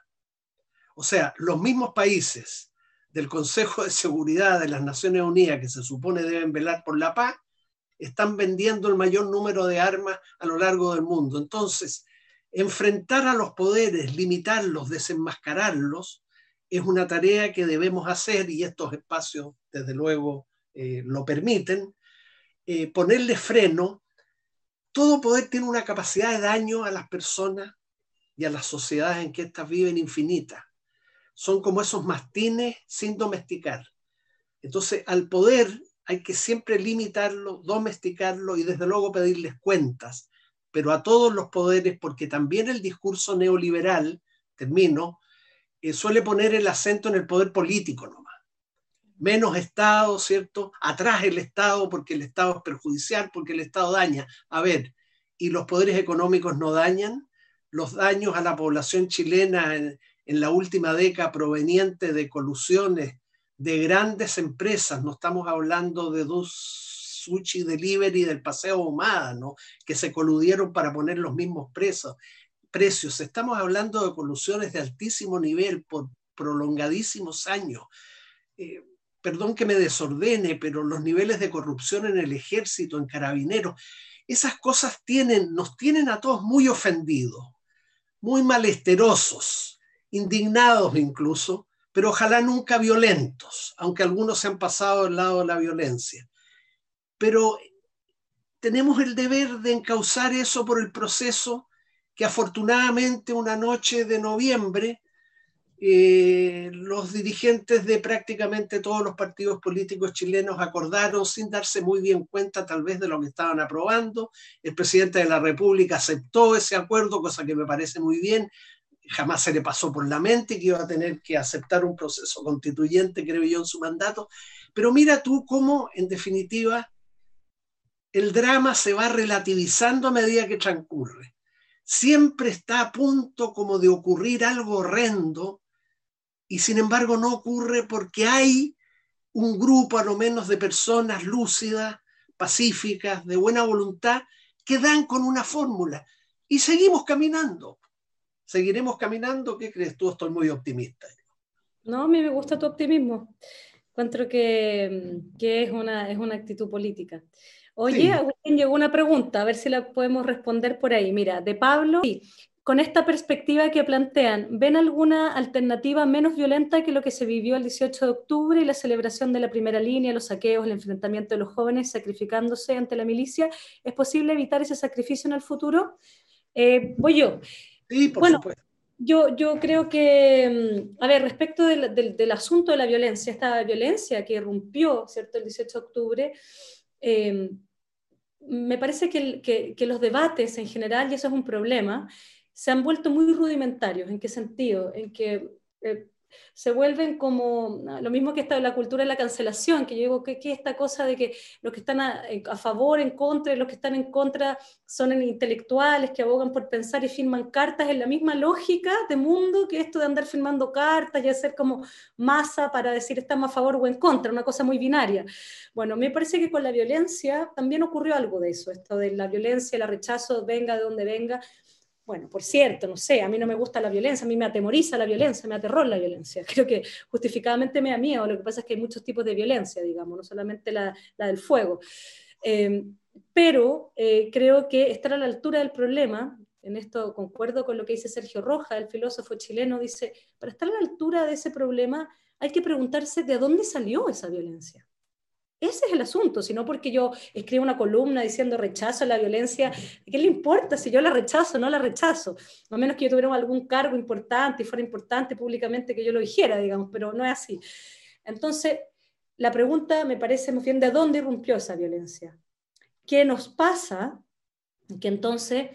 O sea, los mismos países del Consejo de Seguridad de las Naciones Unidas que se supone deben velar por la paz, están vendiendo el mayor número de armas a lo largo del mundo. Entonces, enfrentar a los poderes, limitarlos, desenmascararlos, es una tarea que debemos hacer y estos espacios, desde luego, eh, lo permiten. Eh, ponerle freno. Todo poder tiene una capacidad de daño a las personas y a las sociedades en que éstas viven infinitas. Son como esos mastines sin domesticar. Entonces, al poder hay que siempre limitarlo, domesticarlo y desde luego pedirles cuentas, pero a todos los poderes, porque también el discurso neoliberal, termino, eh, suele poner el acento en el poder político nomás. Menos Estado, ¿cierto? Atrás el Estado porque el Estado es perjudicial, porque el Estado daña. A ver, ¿y los poderes económicos no dañan? los daños a la población chilena en, la última década provenientes de colusiones de grandes empresas, no estamos hablando de dos sushi delivery del paseo Humada, ¿no? que se coludieron para poner los mismos precios. precios. Estamos hablando de colusiones de altísimo nivel por prolongadísimos años. Eh, perdón que me desordene, pero los niveles de corrupción en el ejército, en carabineros, esas cosas tienen, nos tienen a todos muy ofendidos muy malesterosos, indignados incluso, pero ojalá nunca violentos, aunque algunos se han pasado al lado de la violencia. Pero tenemos el deber de encauzar eso por el proceso que afortunadamente una noche de noviembre eh, los dirigentes de prácticamente todos los partidos políticos chilenos acordaron sin darse muy bien cuenta tal vez de lo que estaban aprobando. El presidente de la República aceptó ese acuerdo, cosa que me parece muy bien. Jamás se le pasó por la mente que iba a tener que aceptar un proceso constituyente, creo yo, en su mandato. Pero mira tú cómo, en definitiva, el drama se va relativizando a medida que transcurre. Siempre está a punto como de ocurrir algo horrendo y sin embargo no ocurre porque hay un grupo a lo menos de personas lúcidas, pacíficas, de buena voluntad, que dan con una fórmula y seguimos caminando. ¿Seguiremos caminando? ¿Qué crees tú? Estoy muy optimista. No, a mí me gusta tu optimismo. Encuentro que, que es, una, es una actitud política. Oye, Agustín, llegó una pregunta, a ver si la podemos responder por ahí. Mira, de Pablo, con esta perspectiva que plantean, ¿ven alguna alternativa menos violenta que lo que se vivió el 18 de octubre y la celebración de la primera línea, los saqueos, el enfrentamiento de los jóvenes sacrificándose ante la milicia? ¿Es posible evitar ese sacrificio en el futuro? Eh, voy yo. Sí, por supuesto. Yo, yo, creo que, mm, a ver, respecto del, del, asunto de la violencia, esta violencia que irrumpió, ¿cierto?, el 18 de octubre, eh, me parece que, que, que, los debates en general, y eso es un problema, se han vuelto muy rudimentarios. ¿En qué sentido? En que eh, se vuelven como lo mismo que está la cultura de la cancelación, que yo digo que, esta cosa de que los que están a, a, favor, en contra, los que están en contra son intelectuales que abogan por pensar y firman cartas, en la misma lógica de mundo que esto de andar firmando cartas y hacer como masa para decir estamos a favor o en contra, una cosa muy binaria. Bueno, me parece que con la violencia también ocurrió algo de eso, esto de la violencia, el rechazo, venga de donde venga, bueno, por cierto, no sé, a mí no me gusta la violencia, a mí me atemoriza la violencia, me aterror la violencia. [laughs] Creo que justificadamente me da miedo, lo que pasa es que hay muchos tipos de violencia, digamos, no solamente la, del fuego. Eh, pero eh, creo que estar a la altura del problema, en esto concuerdo con lo que dice Sergio Roja, el filósofo chileno, dice, para estar a la altura de ese problema hay que preguntarse de dónde salió esa violencia. Ese es el asunto, sino porque yo escribo una columna diciendo rechazo a la violencia, ¿qué le importa si yo la rechazo o no la rechazo? A menos que yo tuviera algún cargo importante y fuera importante públicamente que yo lo dijera, digamos, pero no es así. Entonces, la pregunta me parece muy bien de dónde irrumpió esa violencia. ¿Qué nos pasa? Que entonces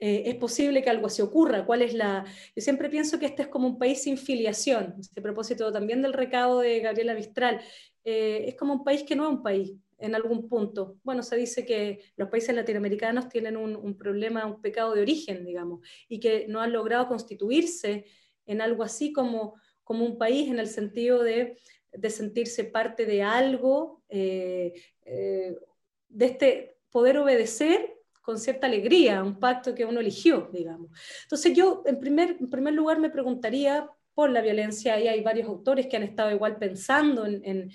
eh, es posible que algo así ocurra. ¿Cuál es la...? Yo siempre pienso que este es como un país sin filiación. A propósito también del recado de Gabriela Mistral, eh, es como un país que no es un país en algún punto. Bueno, se dice que los países latinoamericanos tienen un, problema, un pecado de origen, digamos, y que no han logrado constituirse en algo así como, como un país en el sentido de, sentirse parte de algo, eh, de este poder obedecer con cierta alegría, un pacto que uno eligió, digamos. Entonces yo, en primer, lugar, me preguntaría por la violencia y hay varios autores que han estado igual pensando en,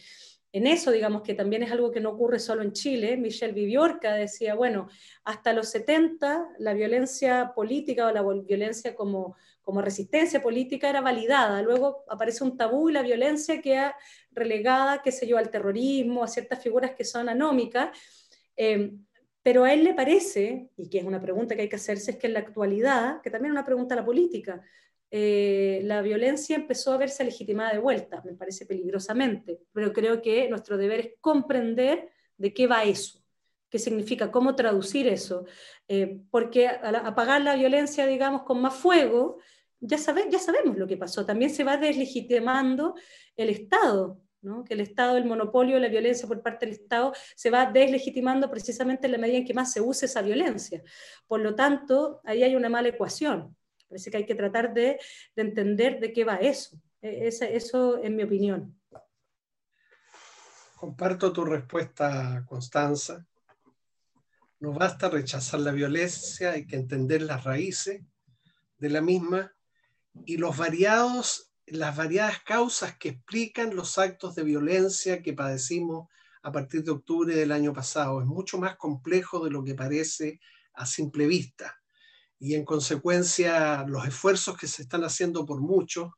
eso, digamos que también es algo que no ocurre solo en Chile. Michelle Viviorca decía, bueno, hasta los 70 la violencia política o la violencia como, como resistencia política era validada. Luego aparece un tabú y la violencia queda relegada, qué sé yo, al terrorismo, a ciertas figuras que son anómicas. Eh, pero a él le parece, y que es una pregunta que hay que hacerse, es que en la actualidad, que también es una pregunta a la política, eh, la violencia empezó a verse legitimada de vuelta, me parece peligrosamente, pero creo que nuestro deber es comprender de qué va eso, qué significa, cómo traducir eso, eh, porque apagar la violencia, digamos, con más fuego, ya, ya sabemos lo que pasó, también se va deslegitimando el Estado, ¿no? que el Estado, el monopolio de la violencia por parte del Estado se va deslegitimando precisamente en la medida en que más se use esa violencia. Por lo tanto, ahí hay una mala ecuación. Parece que hay que tratar de, entender de qué va eso. E, eso en mi opinión. Comparto tu respuesta, Constanza. No basta rechazar la violencia, hay que entender las raíces de la misma y los variados, las variadas causas que explican los actos de violencia que padecimos a partir de octubre del año pasado. Es mucho más complejo de lo que parece a simple vista y en consecuencia los esfuerzos que se están haciendo por muchos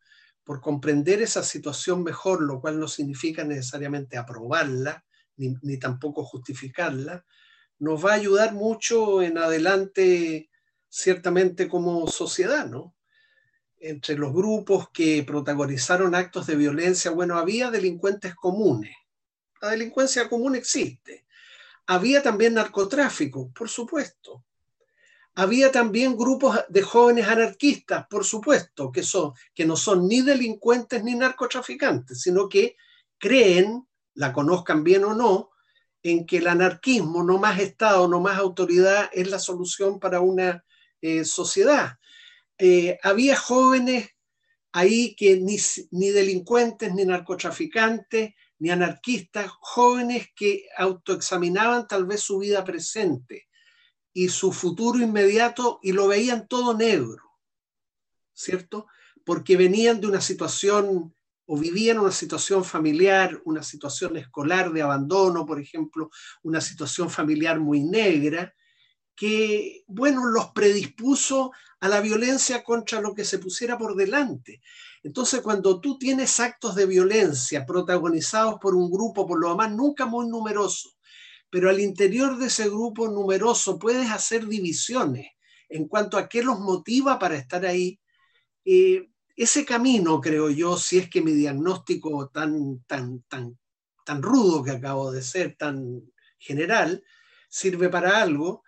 por comprender esa situación mejor, lo cual no significa necesariamente aprobarla ni, tampoco justificarla, nos va a ayudar mucho en adelante, ciertamente como sociedad, ¿no? Entre los grupos que protagonizaron actos de violencia, bueno, había delincuentes comunes. La delincuencia común existe. Había también narcotráfico, por supuesto había también grupos de jóvenes anarquistas, por supuesto, que, son, que no son ni delincuentes ni narcotraficantes, sino que creen, la conozcan bien o no, en que el anarquismo, no más Estado, no más autoridad, es la solución para una eh, sociedad. Eh, había jóvenes ahí que ni, ni delincuentes, ni narcotraficantes, ni anarquistas, jóvenes que autoexaminaban tal vez su vida presente y su futuro inmediato y lo veían todo negro, ¿cierto? Porque venían de una situación o vivían una situación familiar, una situación escolar de abandono, por ejemplo, una situación familiar muy negra, que, bueno, los predispuso a la violencia contra lo que se pusiera por delante. Entonces, cuando tú tienes actos de violencia protagonizados por un grupo, por lo demás, nunca muy numeroso, pero al interior de ese grupo numeroso puedes hacer divisiones en cuanto a qué los motiva para estar ahí, eh, ese camino, creo yo, si es que mi diagnóstico tan, tan, tan, tan rudo que acabo de ser, tan general, sirve para algo,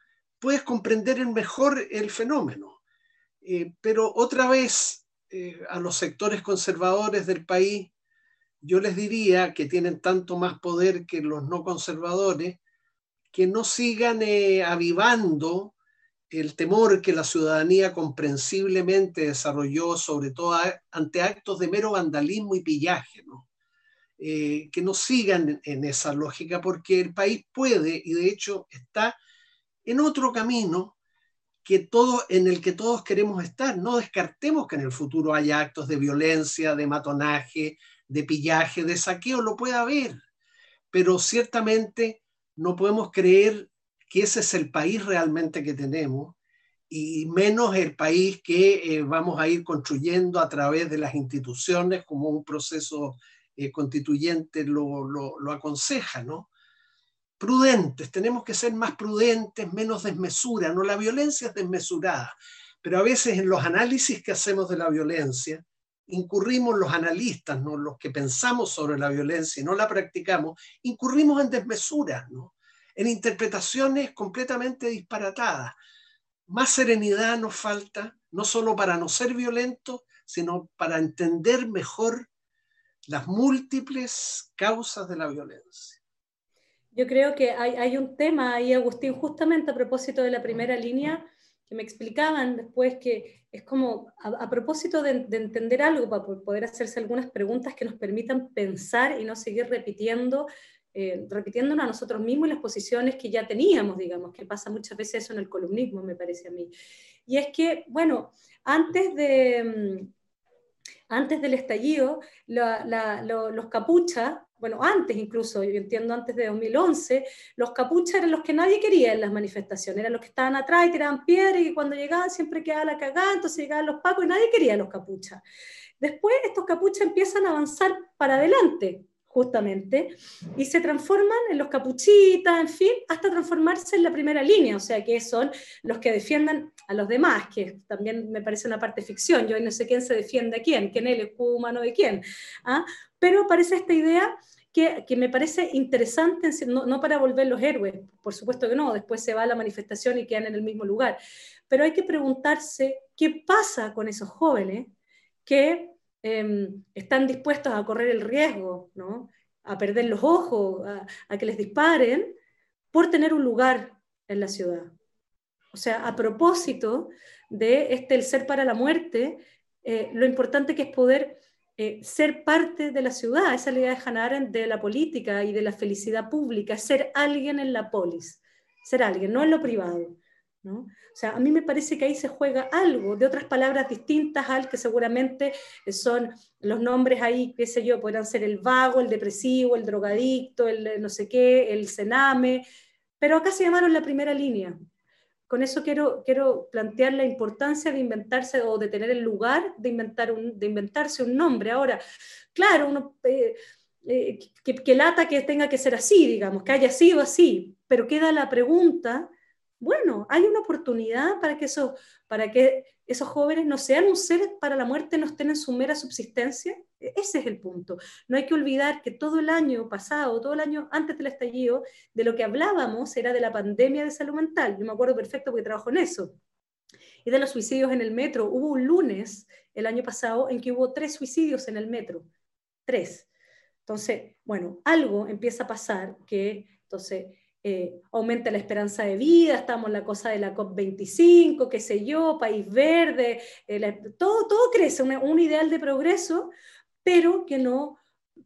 puedes comprender mejor el fenómeno. Eh, pero otra vez, eh, a los sectores conservadores del país, yo les diría que tienen tanto más poder que los no conservadores, que no sigan eh, avivando el temor que la ciudadanía comprensiblemente desarrolló, sobre todo ante actos de mero vandalismo y pillaje, eh, que no sigan en esa lógica, porque el país puede, y de hecho está en otro camino que todo, en el que todos queremos estar. No descartemos que en el futuro haya actos de violencia, de matonaje, de pillaje, de saqueo, lo puede haber, pero ciertamente no podemos creer que ese es el país realmente que tenemos y menos el país que eh, vamos a ir construyendo a través de las instituciones como un proceso eh, constituyente lo, lo, aconseja, ¿no? Prudentes, tenemos que ser más prudentes, menos desmesura, no la violencia es desmesurada, pero a veces en los análisis que hacemos de la violencia, incurrimos los analistas, ¿no? los que pensamos sobre la violencia y no la practicamos, incurrimos en desmesura, ¿no? en interpretaciones completamente disparatadas. Más serenidad nos falta, no solo para no ser violentos, sino para entender mejor las múltiples causas de la violencia. Yo creo que hay, un tema ahí, Agustín, justamente a propósito de la primera línea, que me explicaban después que es como a, propósito de, de, entender algo para poder hacerse algunas preguntas que nos permitan pensar y no seguir repitiendo eh, repitiéndonos a nosotros mismos las posiciones que ya teníamos, digamos, que pasa muchas veces eso en el columnismo, me parece a mí. Y es que, bueno, antes de... Mm, antes del estallido, los capuchas, bueno, antes incluso, yo entiendo antes de 2011, los capuchas eran los que nadie quería en las manifestaciones, eran los que estaban atrás y tiraban piedras y cuando llegaban siempre quedaba la cagada, entonces llegaban los pacos y nadie quería los capuchas. Después estos capuchas empiezan a avanzar para adelante, justamente, y se transforman en los capuchitas, en fin, hasta transformarse en la primera línea, o sea, que son los que defiendan a los demás, que también me parece una parte ficción, yo no sé quién se defiende a quién, quién es el escudo humano de quién, ¿ah? Pero parece esta idea que, que, me parece interesante, no, no, para volver los héroes, por supuesto que no, después se va a la manifestación y quedan en el mismo lugar, pero hay que preguntarse qué pasa con esos jóvenes que Em, están dispuestos a correr el riesgo, ¿no? a perder los ojos, a, que les disparen, por tener un lugar en la ciudad. O sea, a propósito de este el ser para la muerte, eh, lo importante que es poder eh, ser parte de la ciudad, esa es idea de Hannah de la política y de la felicidad pública, ser alguien en la polis, ser alguien, no en lo privado. ¿no? O sea, a mí me parece que ahí se juega algo de otras palabras distintas al que seguramente son los nombres ahí, qué sé yo, podrán ser el vago, el depresivo, el drogadicto, el no sé qué, el cename, pero acá se llamaron la primera línea. Con eso quiero, quiero plantear la importancia de inventarse o de tener el lugar de, inventar un, de inventarse un nombre. Ahora, claro, uno, eh, eh, que, que lata que tenga que ser así, digamos, que haya sido así, pero queda la pregunta bueno, hay una oportunidad para que, esos, para que esos jóvenes no sean un ser para la muerte, no estén en su mera subsistencia. E-, ese es el punto. No hay que olvidar que todo el año pasado, todo el año antes del estallido, de lo que hablábamos era de la pandemia de salud mental. Yo me acuerdo perfecto porque trabajo en eso. Y de los suicidios en el metro. Hubo un lunes el año pasado en que hubo tres suicidios en el metro. Tres. Entonces, bueno, algo empieza a pasar que, entonces, eh, aumenta la esperanza de vida, estamos en la cosa de la COP25, qué sé yo, país verde, eh, todo, todo crece, un ideal de progreso, pero que no,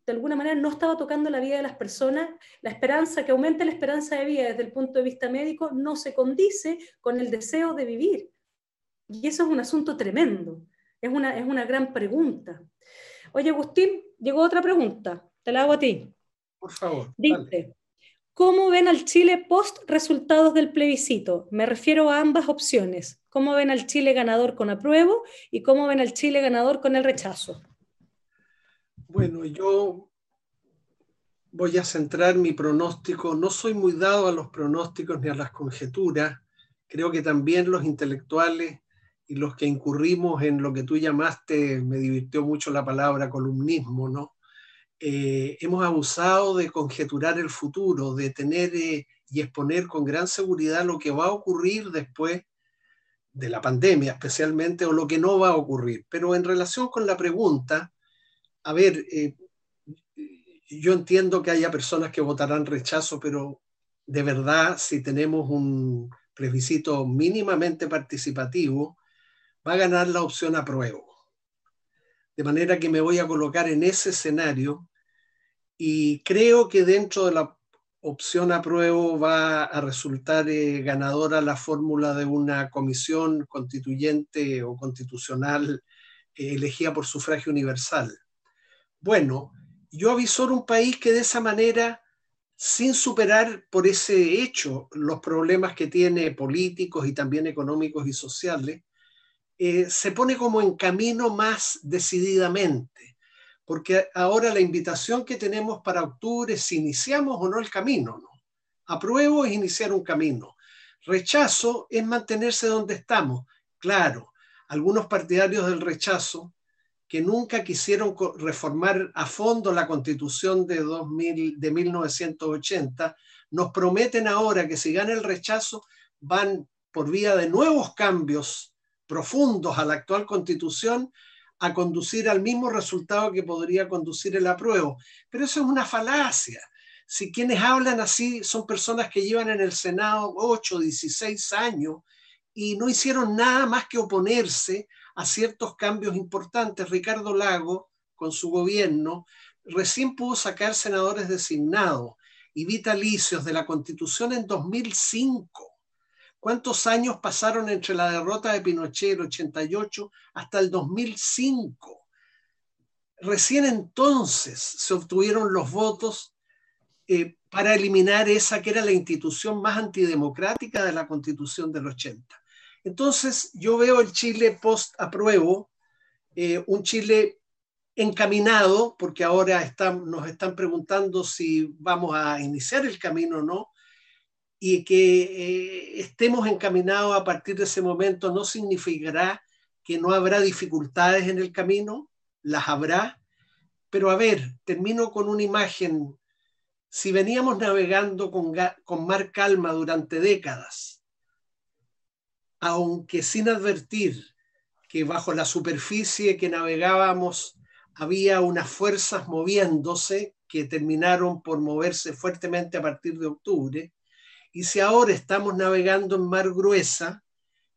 de alguna manera no estaba tocando la vida de las personas, la esperanza, que aumenta la esperanza de vida desde el punto de vista médico, no se condice con el deseo de vivir. Y eso es un asunto tremendo, es una, es una gran pregunta. Oye, Agustín, llegó otra pregunta, te la hago a ti. Por favor. Dice, ¿cómo ven al Chile post resultados del plebiscito? Me refiero a ambas opciones. ¿Cómo ven al Chile ganador con apruebo y cómo ven al Chile ganador con el rechazo? Bueno, yo voy a centrar mi pronóstico. No soy muy dado a los pronósticos ni a las conjeturas. Creo que también los intelectuales y los que incurrimos en lo que tú llamaste, me divirtió mucho la palabra columnismo, ¿no? Eh, hemos abusado de conjeturar el futuro, de tener eh, y exponer con gran seguridad lo que va a ocurrir después de la pandemia, especialmente, o lo que no va a ocurrir. Pero en relación con la pregunta, a ver, eh, yo entiendo que haya personas que votarán rechazo, pero de verdad, si tenemos un plebiscito mínimamente participativo, va a ganar la opción apruebo. De manera que me voy a colocar en ese escenario y creo que dentro de la opción apruebo va a resultar eh, ganadora la fórmula de una comisión constituyente o constitucional eh, elegida por sufragio universal. Bueno, yo avisor un país que de esa manera, sin superar por ese hecho los problemas que tiene políticos y también económicos y sociales, eh, se pone como en camino más decididamente, porque ahora la invitación que tenemos para octubre es si iniciamos o no el camino. ¿no? Apruebo es iniciar un camino. Rechazo es mantenerse donde estamos. Claro, algunos partidarios del rechazo que nunca quisieron reformar a fondo la constitución de, 2000, de 1980, nos prometen ahora que si gana el rechazo van por vía de nuevos cambios profundos a la actual constitución a conducir al mismo resultado que podría conducir el apruebo. Pero eso es una falacia. Si quienes hablan así son personas que llevan en el Senado 8, 16 años y no hicieron nada más que oponerse a ciertos cambios importantes. Ricardo Lago, con su gobierno, recién pudo sacar senadores designados y vitalicios de la Constitución en 2005. ¿Cuántos años pasaron entre la derrota de Pinochet el 88 hasta el 2005? Recién entonces se obtuvieron los votos eh, para eliminar esa que era la institución más antidemocrática de la Constitución del 80. Entonces, yo veo el Chile post-apruebo, eh, un Chile encaminado, porque ahora nos están preguntando si vamos a iniciar el camino o no, y que eh, estemos encaminados a partir de ese momento no significará que no habrá dificultades en el camino, las habrá, pero a ver, termino con una imagen. Si veníamos navegando con, con mar calma durante décadas, aunque sin advertir que bajo la superficie que navegábamos había unas fuerzas moviéndose que terminaron por moverse fuertemente a partir de octubre. Y si ahora estamos navegando en mar gruesa,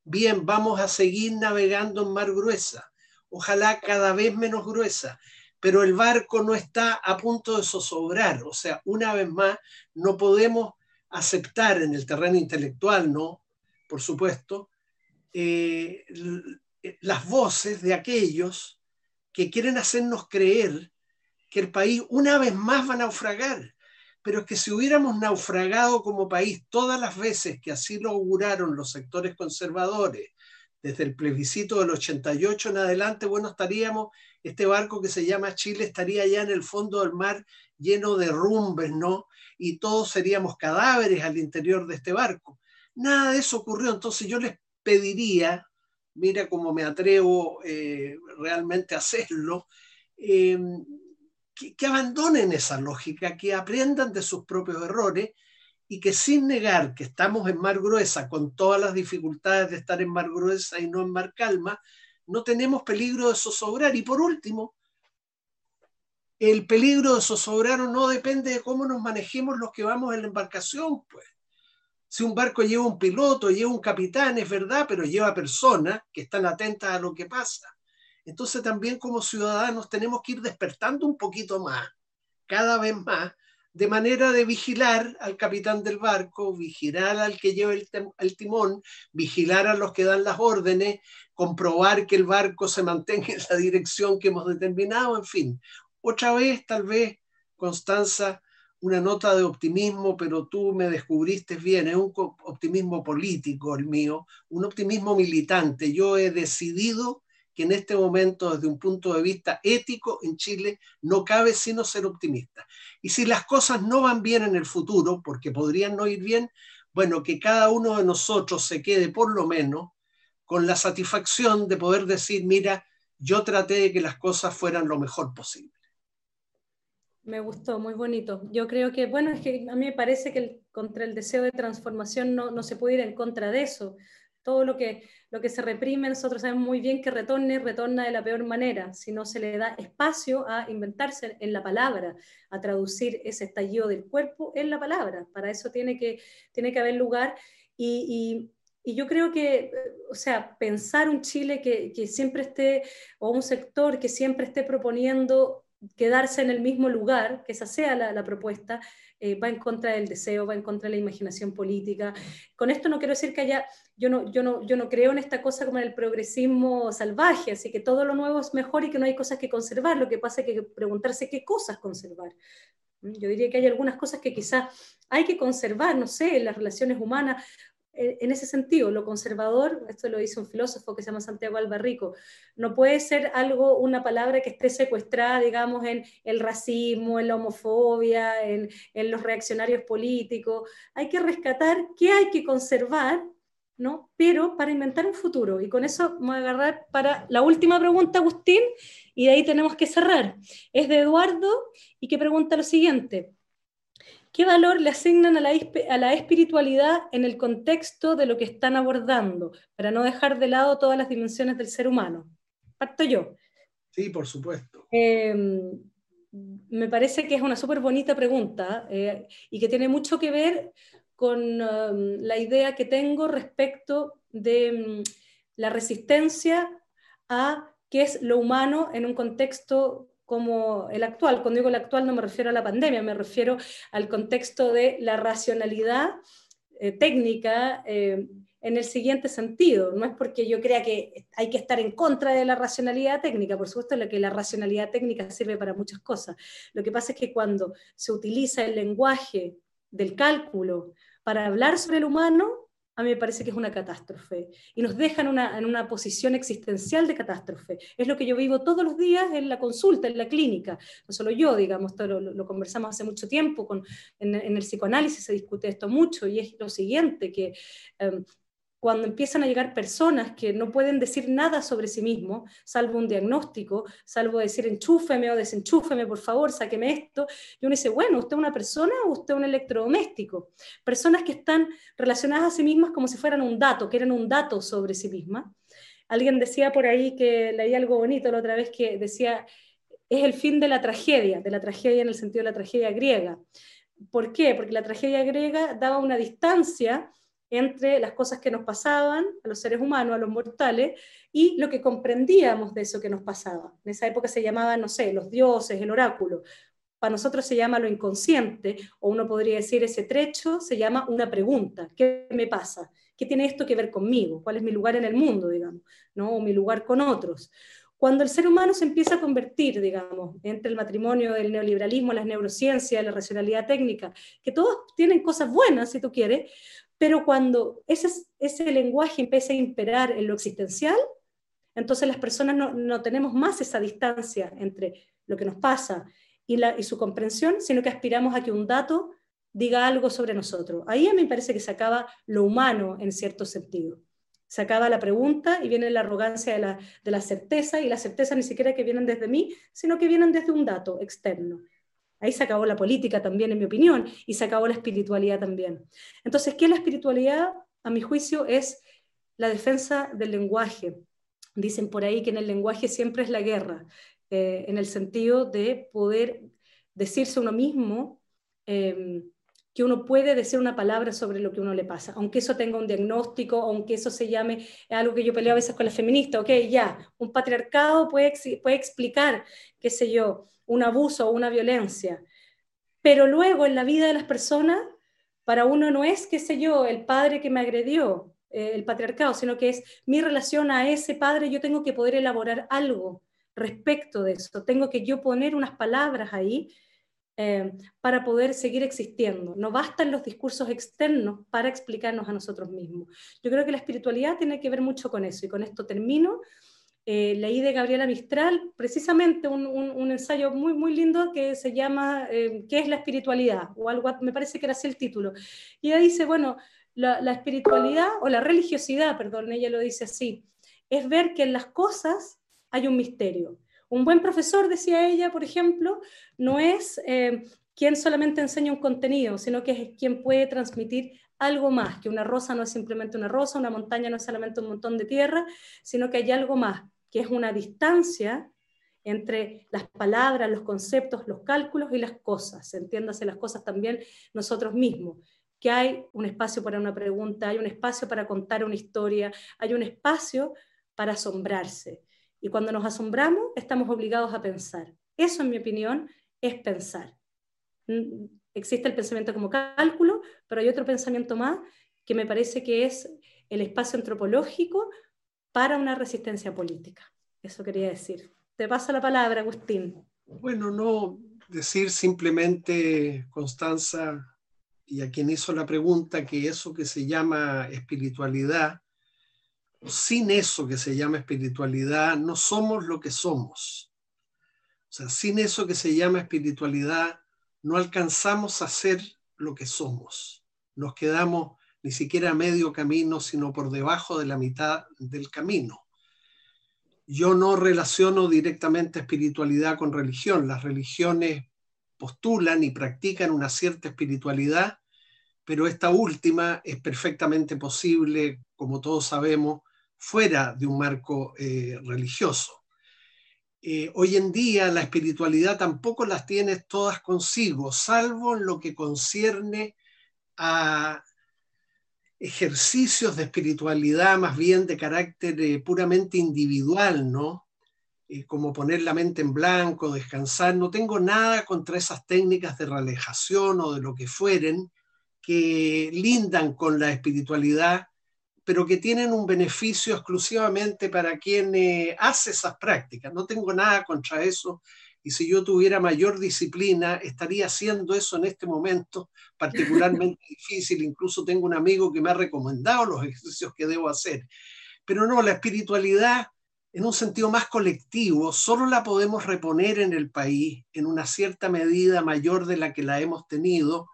bien, vamos a seguir navegando en mar gruesa, ojalá cada vez menos gruesa, pero el barco no está a punto de zozobrar, o sea, una vez más, no podemos aceptar en el terreno intelectual, ¿no? Por supuesto, eh, las voces de aquellos que quieren hacernos creer que el país una vez más va a naufragar. Pero es que si hubiéramos naufragado como país todas las veces que así lo auguraron los sectores conservadores, desde el plebiscito del 88 en adelante, bueno, estaríamos, este barco que se llama Chile estaría ya en el fondo del mar lleno de rumbes, ¿no? Y todos seríamos cadáveres al interior de este barco. Nada de eso ocurrió, entonces yo les pediría, mira cómo me atrevo eh, realmente a hacerlo, eh, que, abandonen esa lógica, que aprendan de sus propios errores y que sin negar que estamos en mar gruesa, con todas las dificultades de estar en mar gruesa y no en mar calma, no tenemos peligro de zozobrar. Y por último, el peligro de zozobrar o no depende de cómo nos manejemos los que vamos en la embarcación, pues. Si un barco lleva un piloto, lleva un capitán, es verdad, pero lleva personas que están atentas a lo que pasa. Entonces también como ciudadanos tenemos que ir despertando un poquito más, cada vez más, de manera de vigilar al capitán del barco, vigilar al que lleva el, timón, vigilar a los que dan las órdenes, comprobar que el barco se mantenga en la dirección que hemos determinado, en fin. Otra vez, tal vez, Constanza, una nota de optimismo, pero tú me descubriste bien, es un optimismo político el mío, un optimismo militante. Yo he decidido que en este momento, desde un punto de vista ético, en Chile no cabe sino ser optimista. Y si las cosas no van bien en el futuro, porque podrían no ir bien, bueno, que cada uno de nosotros se quede por lo menos con la satisfacción de poder decir, mira, yo traté de que las cosas fueran lo mejor posible. Me gustó, muy bonito. Yo creo que, bueno, es que a mí me parece que contra el deseo de transformación no, no se puede ir en contra de eso todo lo que, lo que se reprime, nosotros sabemos muy bien que retorne, retorna de la peor manera, si no se le da espacio a inventarse en la palabra, a traducir ese estallido del cuerpo en la palabra. Para eso tiene que, tiene que haber lugar y, y, yo creo que, o sea, pensar un Chile que, que siempre esté, o un sector que siempre esté proponiendo quedarse en el mismo lugar, que esa sea la, la propuesta, eh, va en contra del deseo, va en contra de la imaginación política. Con esto no quiero decir que haya, yo no, yo no, yo no creo en esta cosa como en el progresismo salvaje, así que todo lo nuevo es mejor y que no hay cosas que conservar, lo que pasa es que preguntarse qué cosas conservar. Yo diría que hay algunas cosas que quizás hay que conservar, no sé, las relaciones humanas, en ese sentido, lo conservador, esto lo dice un filósofo que se llama Santiago Albarrico, no puede ser algo, una palabra que esté secuestrada, digamos, en el racismo, en la homofobia, en, en los reaccionarios políticos. Hay que rescatar qué hay que conservar, ¿no? Pero para inventar un futuro. Y con eso me voy a agarrar para la última pregunta, Agustín, y de ahí tenemos que cerrar. Es de Eduardo y que pregunta lo siguiente. ¿Qué valor le asignan a la, espiritualidad en el contexto de lo que están abordando, para no dejar de lado todas las dimensiones del ser humano? Parto yo. Sí, por supuesto. Em, me parece que es una súper bonita pregunta eh, y que tiene mucho que ver con um, la idea que tengo respecto de mm, la resistencia a qué es lo humano en un contexto como el actual. Cuando digo el actual no me refiero a la pandemia, me refiero al contexto de la racionalidad eh, técnica eh, en el siguiente sentido. No es porque yo crea que hay que estar en contra de la racionalidad técnica, por supuesto que la racionalidad técnica sirve para muchas cosas. Lo que pasa es que cuando se utiliza el lenguaje del cálculo para hablar sobre el humano, a mí me parece que es una catástrofe y nos deja en una, posición existencial de catástrofe. Es lo que yo vivo todos los días en la consulta, en la clínica. No solo yo, digamos, esto lo, conversamos hace mucho tiempo, en, el psicoanálisis se discute esto mucho y es lo siguiente, que em, cuando empiezan a llegar personas que no pueden decir nada sobre sí mismos, salvo un diagnóstico, salvo decir enchúfeme o desenchúfeme, por favor, sáqueme esto, y uno dice, bueno, ¿usted es una persona o usted es un electrodoméstico? Personas que están relacionadas a sí mismas como si fueran un dato, que eran un dato sobre sí mismas. Alguien decía por ahí que leí algo bonito la otra vez que decía, es el fin de la tragedia, de la tragedia en el sentido de la tragedia griega. ¿Por qué? Porque la tragedia griega daba una distancia entre las cosas que nos pasaban a los seres humanos, a los mortales, y lo que comprendíamos de eso que nos pasaba. En esa época se llamaba, no sé, los dioses, el oráculo. Para nosotros se llama lo inconsciente, o uno podría decir ese trecho se llama una pregunta. ¿Qué me pasa? ¿Qué tiene esto que ver conmigo? ¿Cuál es mi lugar en el mundo, digamos? ¿no? O mi lugar con otros. Cuando el ser humano se empieza a convertir, digamos, entre el matrimonio del neoliberalismo, las neurociencias, la racionalidad técnica, que todos tienen cosas buenas, si tú quieres, pero cuando ese, lenguaje empieza a imperar en lo existencial, entonces las personas no, tenemos más esa distancia entre lo que nos pasa y su comprensión, sino que aspiramos a que un dato diga algo sobre nosotros. Ahí a mí me parece que se acaba lo humano en cierto sentido. Se acaba la pregunta y viene la arrogancia de la, de la certeza, y la certeza ni siquiera que vienen desde mí, sino que vienen desde un dato externo. Ahí se acabó la política también, en mi opinión, y se acabó la espiritualidad también. Entonces, ¿qué es la espiritualidad? A mi juicio es la defensa del lenguaje. Dicen por ahí que en el lenguaje siempre es la guerra, eh, en el sentido de poder decirse uno mismo em, que uno puede decir una palabra sobre lo que uno le pasa, aunque eso tenga un diagnóstico, aunque eso se llame algo que yo peleo a veces con la feminista, ok, ya, un patriarcado puede, puede explicar, qué sé yo, un abuso o una violencia, pero luego en la vida de las personas, para uno no es, qué sé yo, el padre que me agredió, eh, el patriarcado, sino que es mi relación a ese padre, yo tengo que poder elaborar algo respecto de eso, tengo que yo poner unas palabras ahí eh, para poder seguir existiendo. No bastan los discursos externos para explicarnos a nosotros mismos. Yo creo que la espiritualidad tiene que ver mucho con eso y con esto termino. Eh, leí de Gabriela Mistral precisamente un, ensayo muy, muy lindo que se llama eh, ¿Qué es la espiritualidad? O algo, me parece que era así el título. Y ella dice, bueno, la, la espiritualidad o la religiosidad, perdón, ella lo dice así, es ver que en las cosas hay un misterio un buen profesor, decía ella, por ejemplo, no es eh, quien solamente enseña un contenido, sino que es quien puede transmitir algo más, que una rosa no es simplemente una rosa, una montaña no es solamente un montón de tierra, sino que hay algo más, que es una distancia entre las palabras, los conceptos, los cálculos y las cosas, entiéndase las cosas también nosotros mismos, que hay un espacio para una pregunta, hay un espacio para contar una historia, hay un espacio para asombrarse. Y cuando nos asombramos, estamos obligados a pensar. Eso, en mi opinión, es pensar. Mm, existe el pensamiento como cálculo, pero hay otro pensamiento más que me parece que es el espacio antropológico para una resistencia política. Eso quería decir. Te paso la palabra, Agustín. Bueno, no decir simplemente, Constanza, y a quien hizo la pregunta, que eso que se llama espiritualidad sin eso que se llama espiritualidad, no somos lo que somos. O sea, sin eso que se llama espiritualidad, no alcanzamos a ser lo que somos. Nos quedamos ni siquiera a medio camino, sino por debajo de la mitad del camino. Yo no relaciono directamente espiritualidad con religión. Las religiones postulan y practican una cierta espiritualidad, pero esta última es perfectamente posible, como todos sabemos, fuera de un marco eh, religioso. Eh, hoy en día la espiritualidad tampoco las tiene todas consigo, salvo en lo que concierne a ejercicios de espiritualidad más bien de carácter eh, puramente individual, ¿no? como poner la mente en blanco, descansar. No tengo nada contra esas técnicas de relajación o de lo que fueren que lindan con la espiritualidad pero que tienen un beneficio exclusivamente para quien eh, hace esas prácticas. No tengo nada contra eso y si yo tuviera mayor disciplina, estaría haciendo eso en este momento particularmente [laughs] difícil. Incluso tengo un amigo que me ha recomendado los ejercicios que debo hacer. Pero no, la espiritualidad en un sentido más colectivo, solo la podemos reponer en el país en una cierta medida mayor de la que la hemos tenido.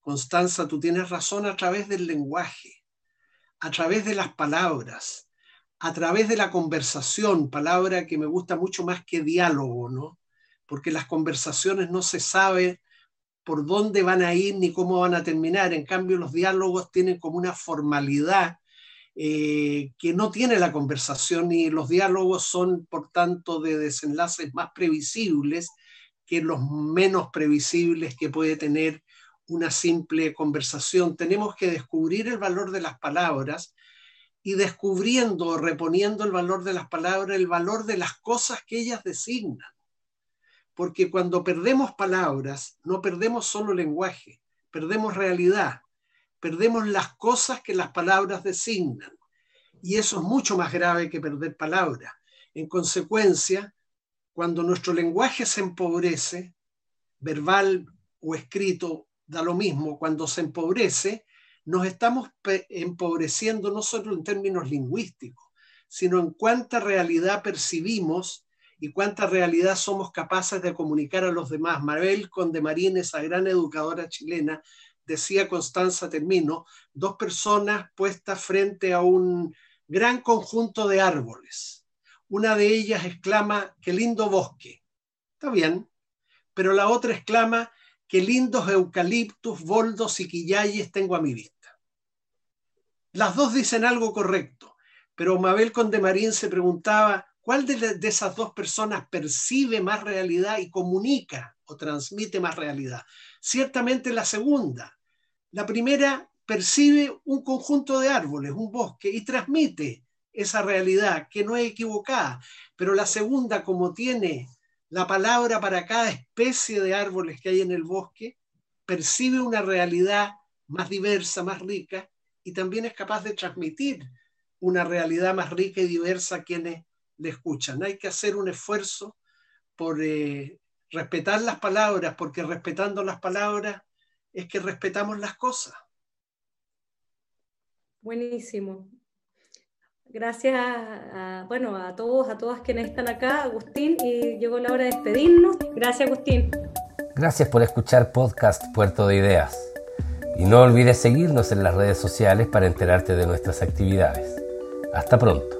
Constanza, tú tienes razón a través del lenguaje a través de las palabras, a través de la conversación, palabra que me gusta mucho más que diálogo, ¿no? Porque las conversaciones no se sabe por dónde van a ir ni cómo van a terminar. En cambio, los diálogos tienen como una formalidad eh, que no tiene la conversación y los diálogos son, por tanto, de desenlaces más previsibles que los menos previsibles que puede tener una simple conversación. Tenemos que descubrir el valor de las palabras y descubriendo, reponiendo el valor de las palabras, el valor de las cosas que ellas designan. Porque cuando perdemos palabras, no perdemos solo lenguaje, perdemos realidad, perdemos las cosas que las palabras designan. Y eso es mucho más grave que perder palabras. En consecuencia, cuando nuestro lenguaje se empobrece, verbal o escrito, da lo mismo, cuando se empobrece, nos estamos empobreciendo no solo en términos lingüísticos, sino en cuánta realidad percibimos y cuánta realidad somos capaces de comunicar a los demás. Mabel Condemarín, esa gran educadora chilena, decía Constanza Termino, dos personas puestas frente a un gran conjunto de árboles. Una de ellas exclama, qué lindo bosque. Está bien, pero la otra exclama, qué lindos eucaliptus, boldos y quillayes tengo a mi vista. Las dos dicen algo correcto, pero Mabel Condemarín se preguntaba cuál de, de esas dos personas percibe más realidad y comunica o transmite más realidad. Ciertamente la segunda, La primera percibe un conjunto de árboles, un bosque, y transmite esa realidad que no es equivocada. Pero la segunda, como tiene la palabra para cada especie de árboles que hay en el bosque, percibe una realidad más diversa, más rica, y también es capaz de transmitir una realidad más rica y diversa a quienes le escuchan. Hay que hacer un esfuerzo por eh, respetar las palabras, porque respetando las palabras es que respetamos las cosas. Buenísimo. Gracias a, bueno, a todos, a todas quienes están acá, Agustín, y llegó la hora de despedirnos. Gracias, Agustín. Gracias por escuchar podcast Puerto de Ideas. Y no olvides seguirnos en las redes sociales para enterarte de nuestras actividades. Hasta pronto.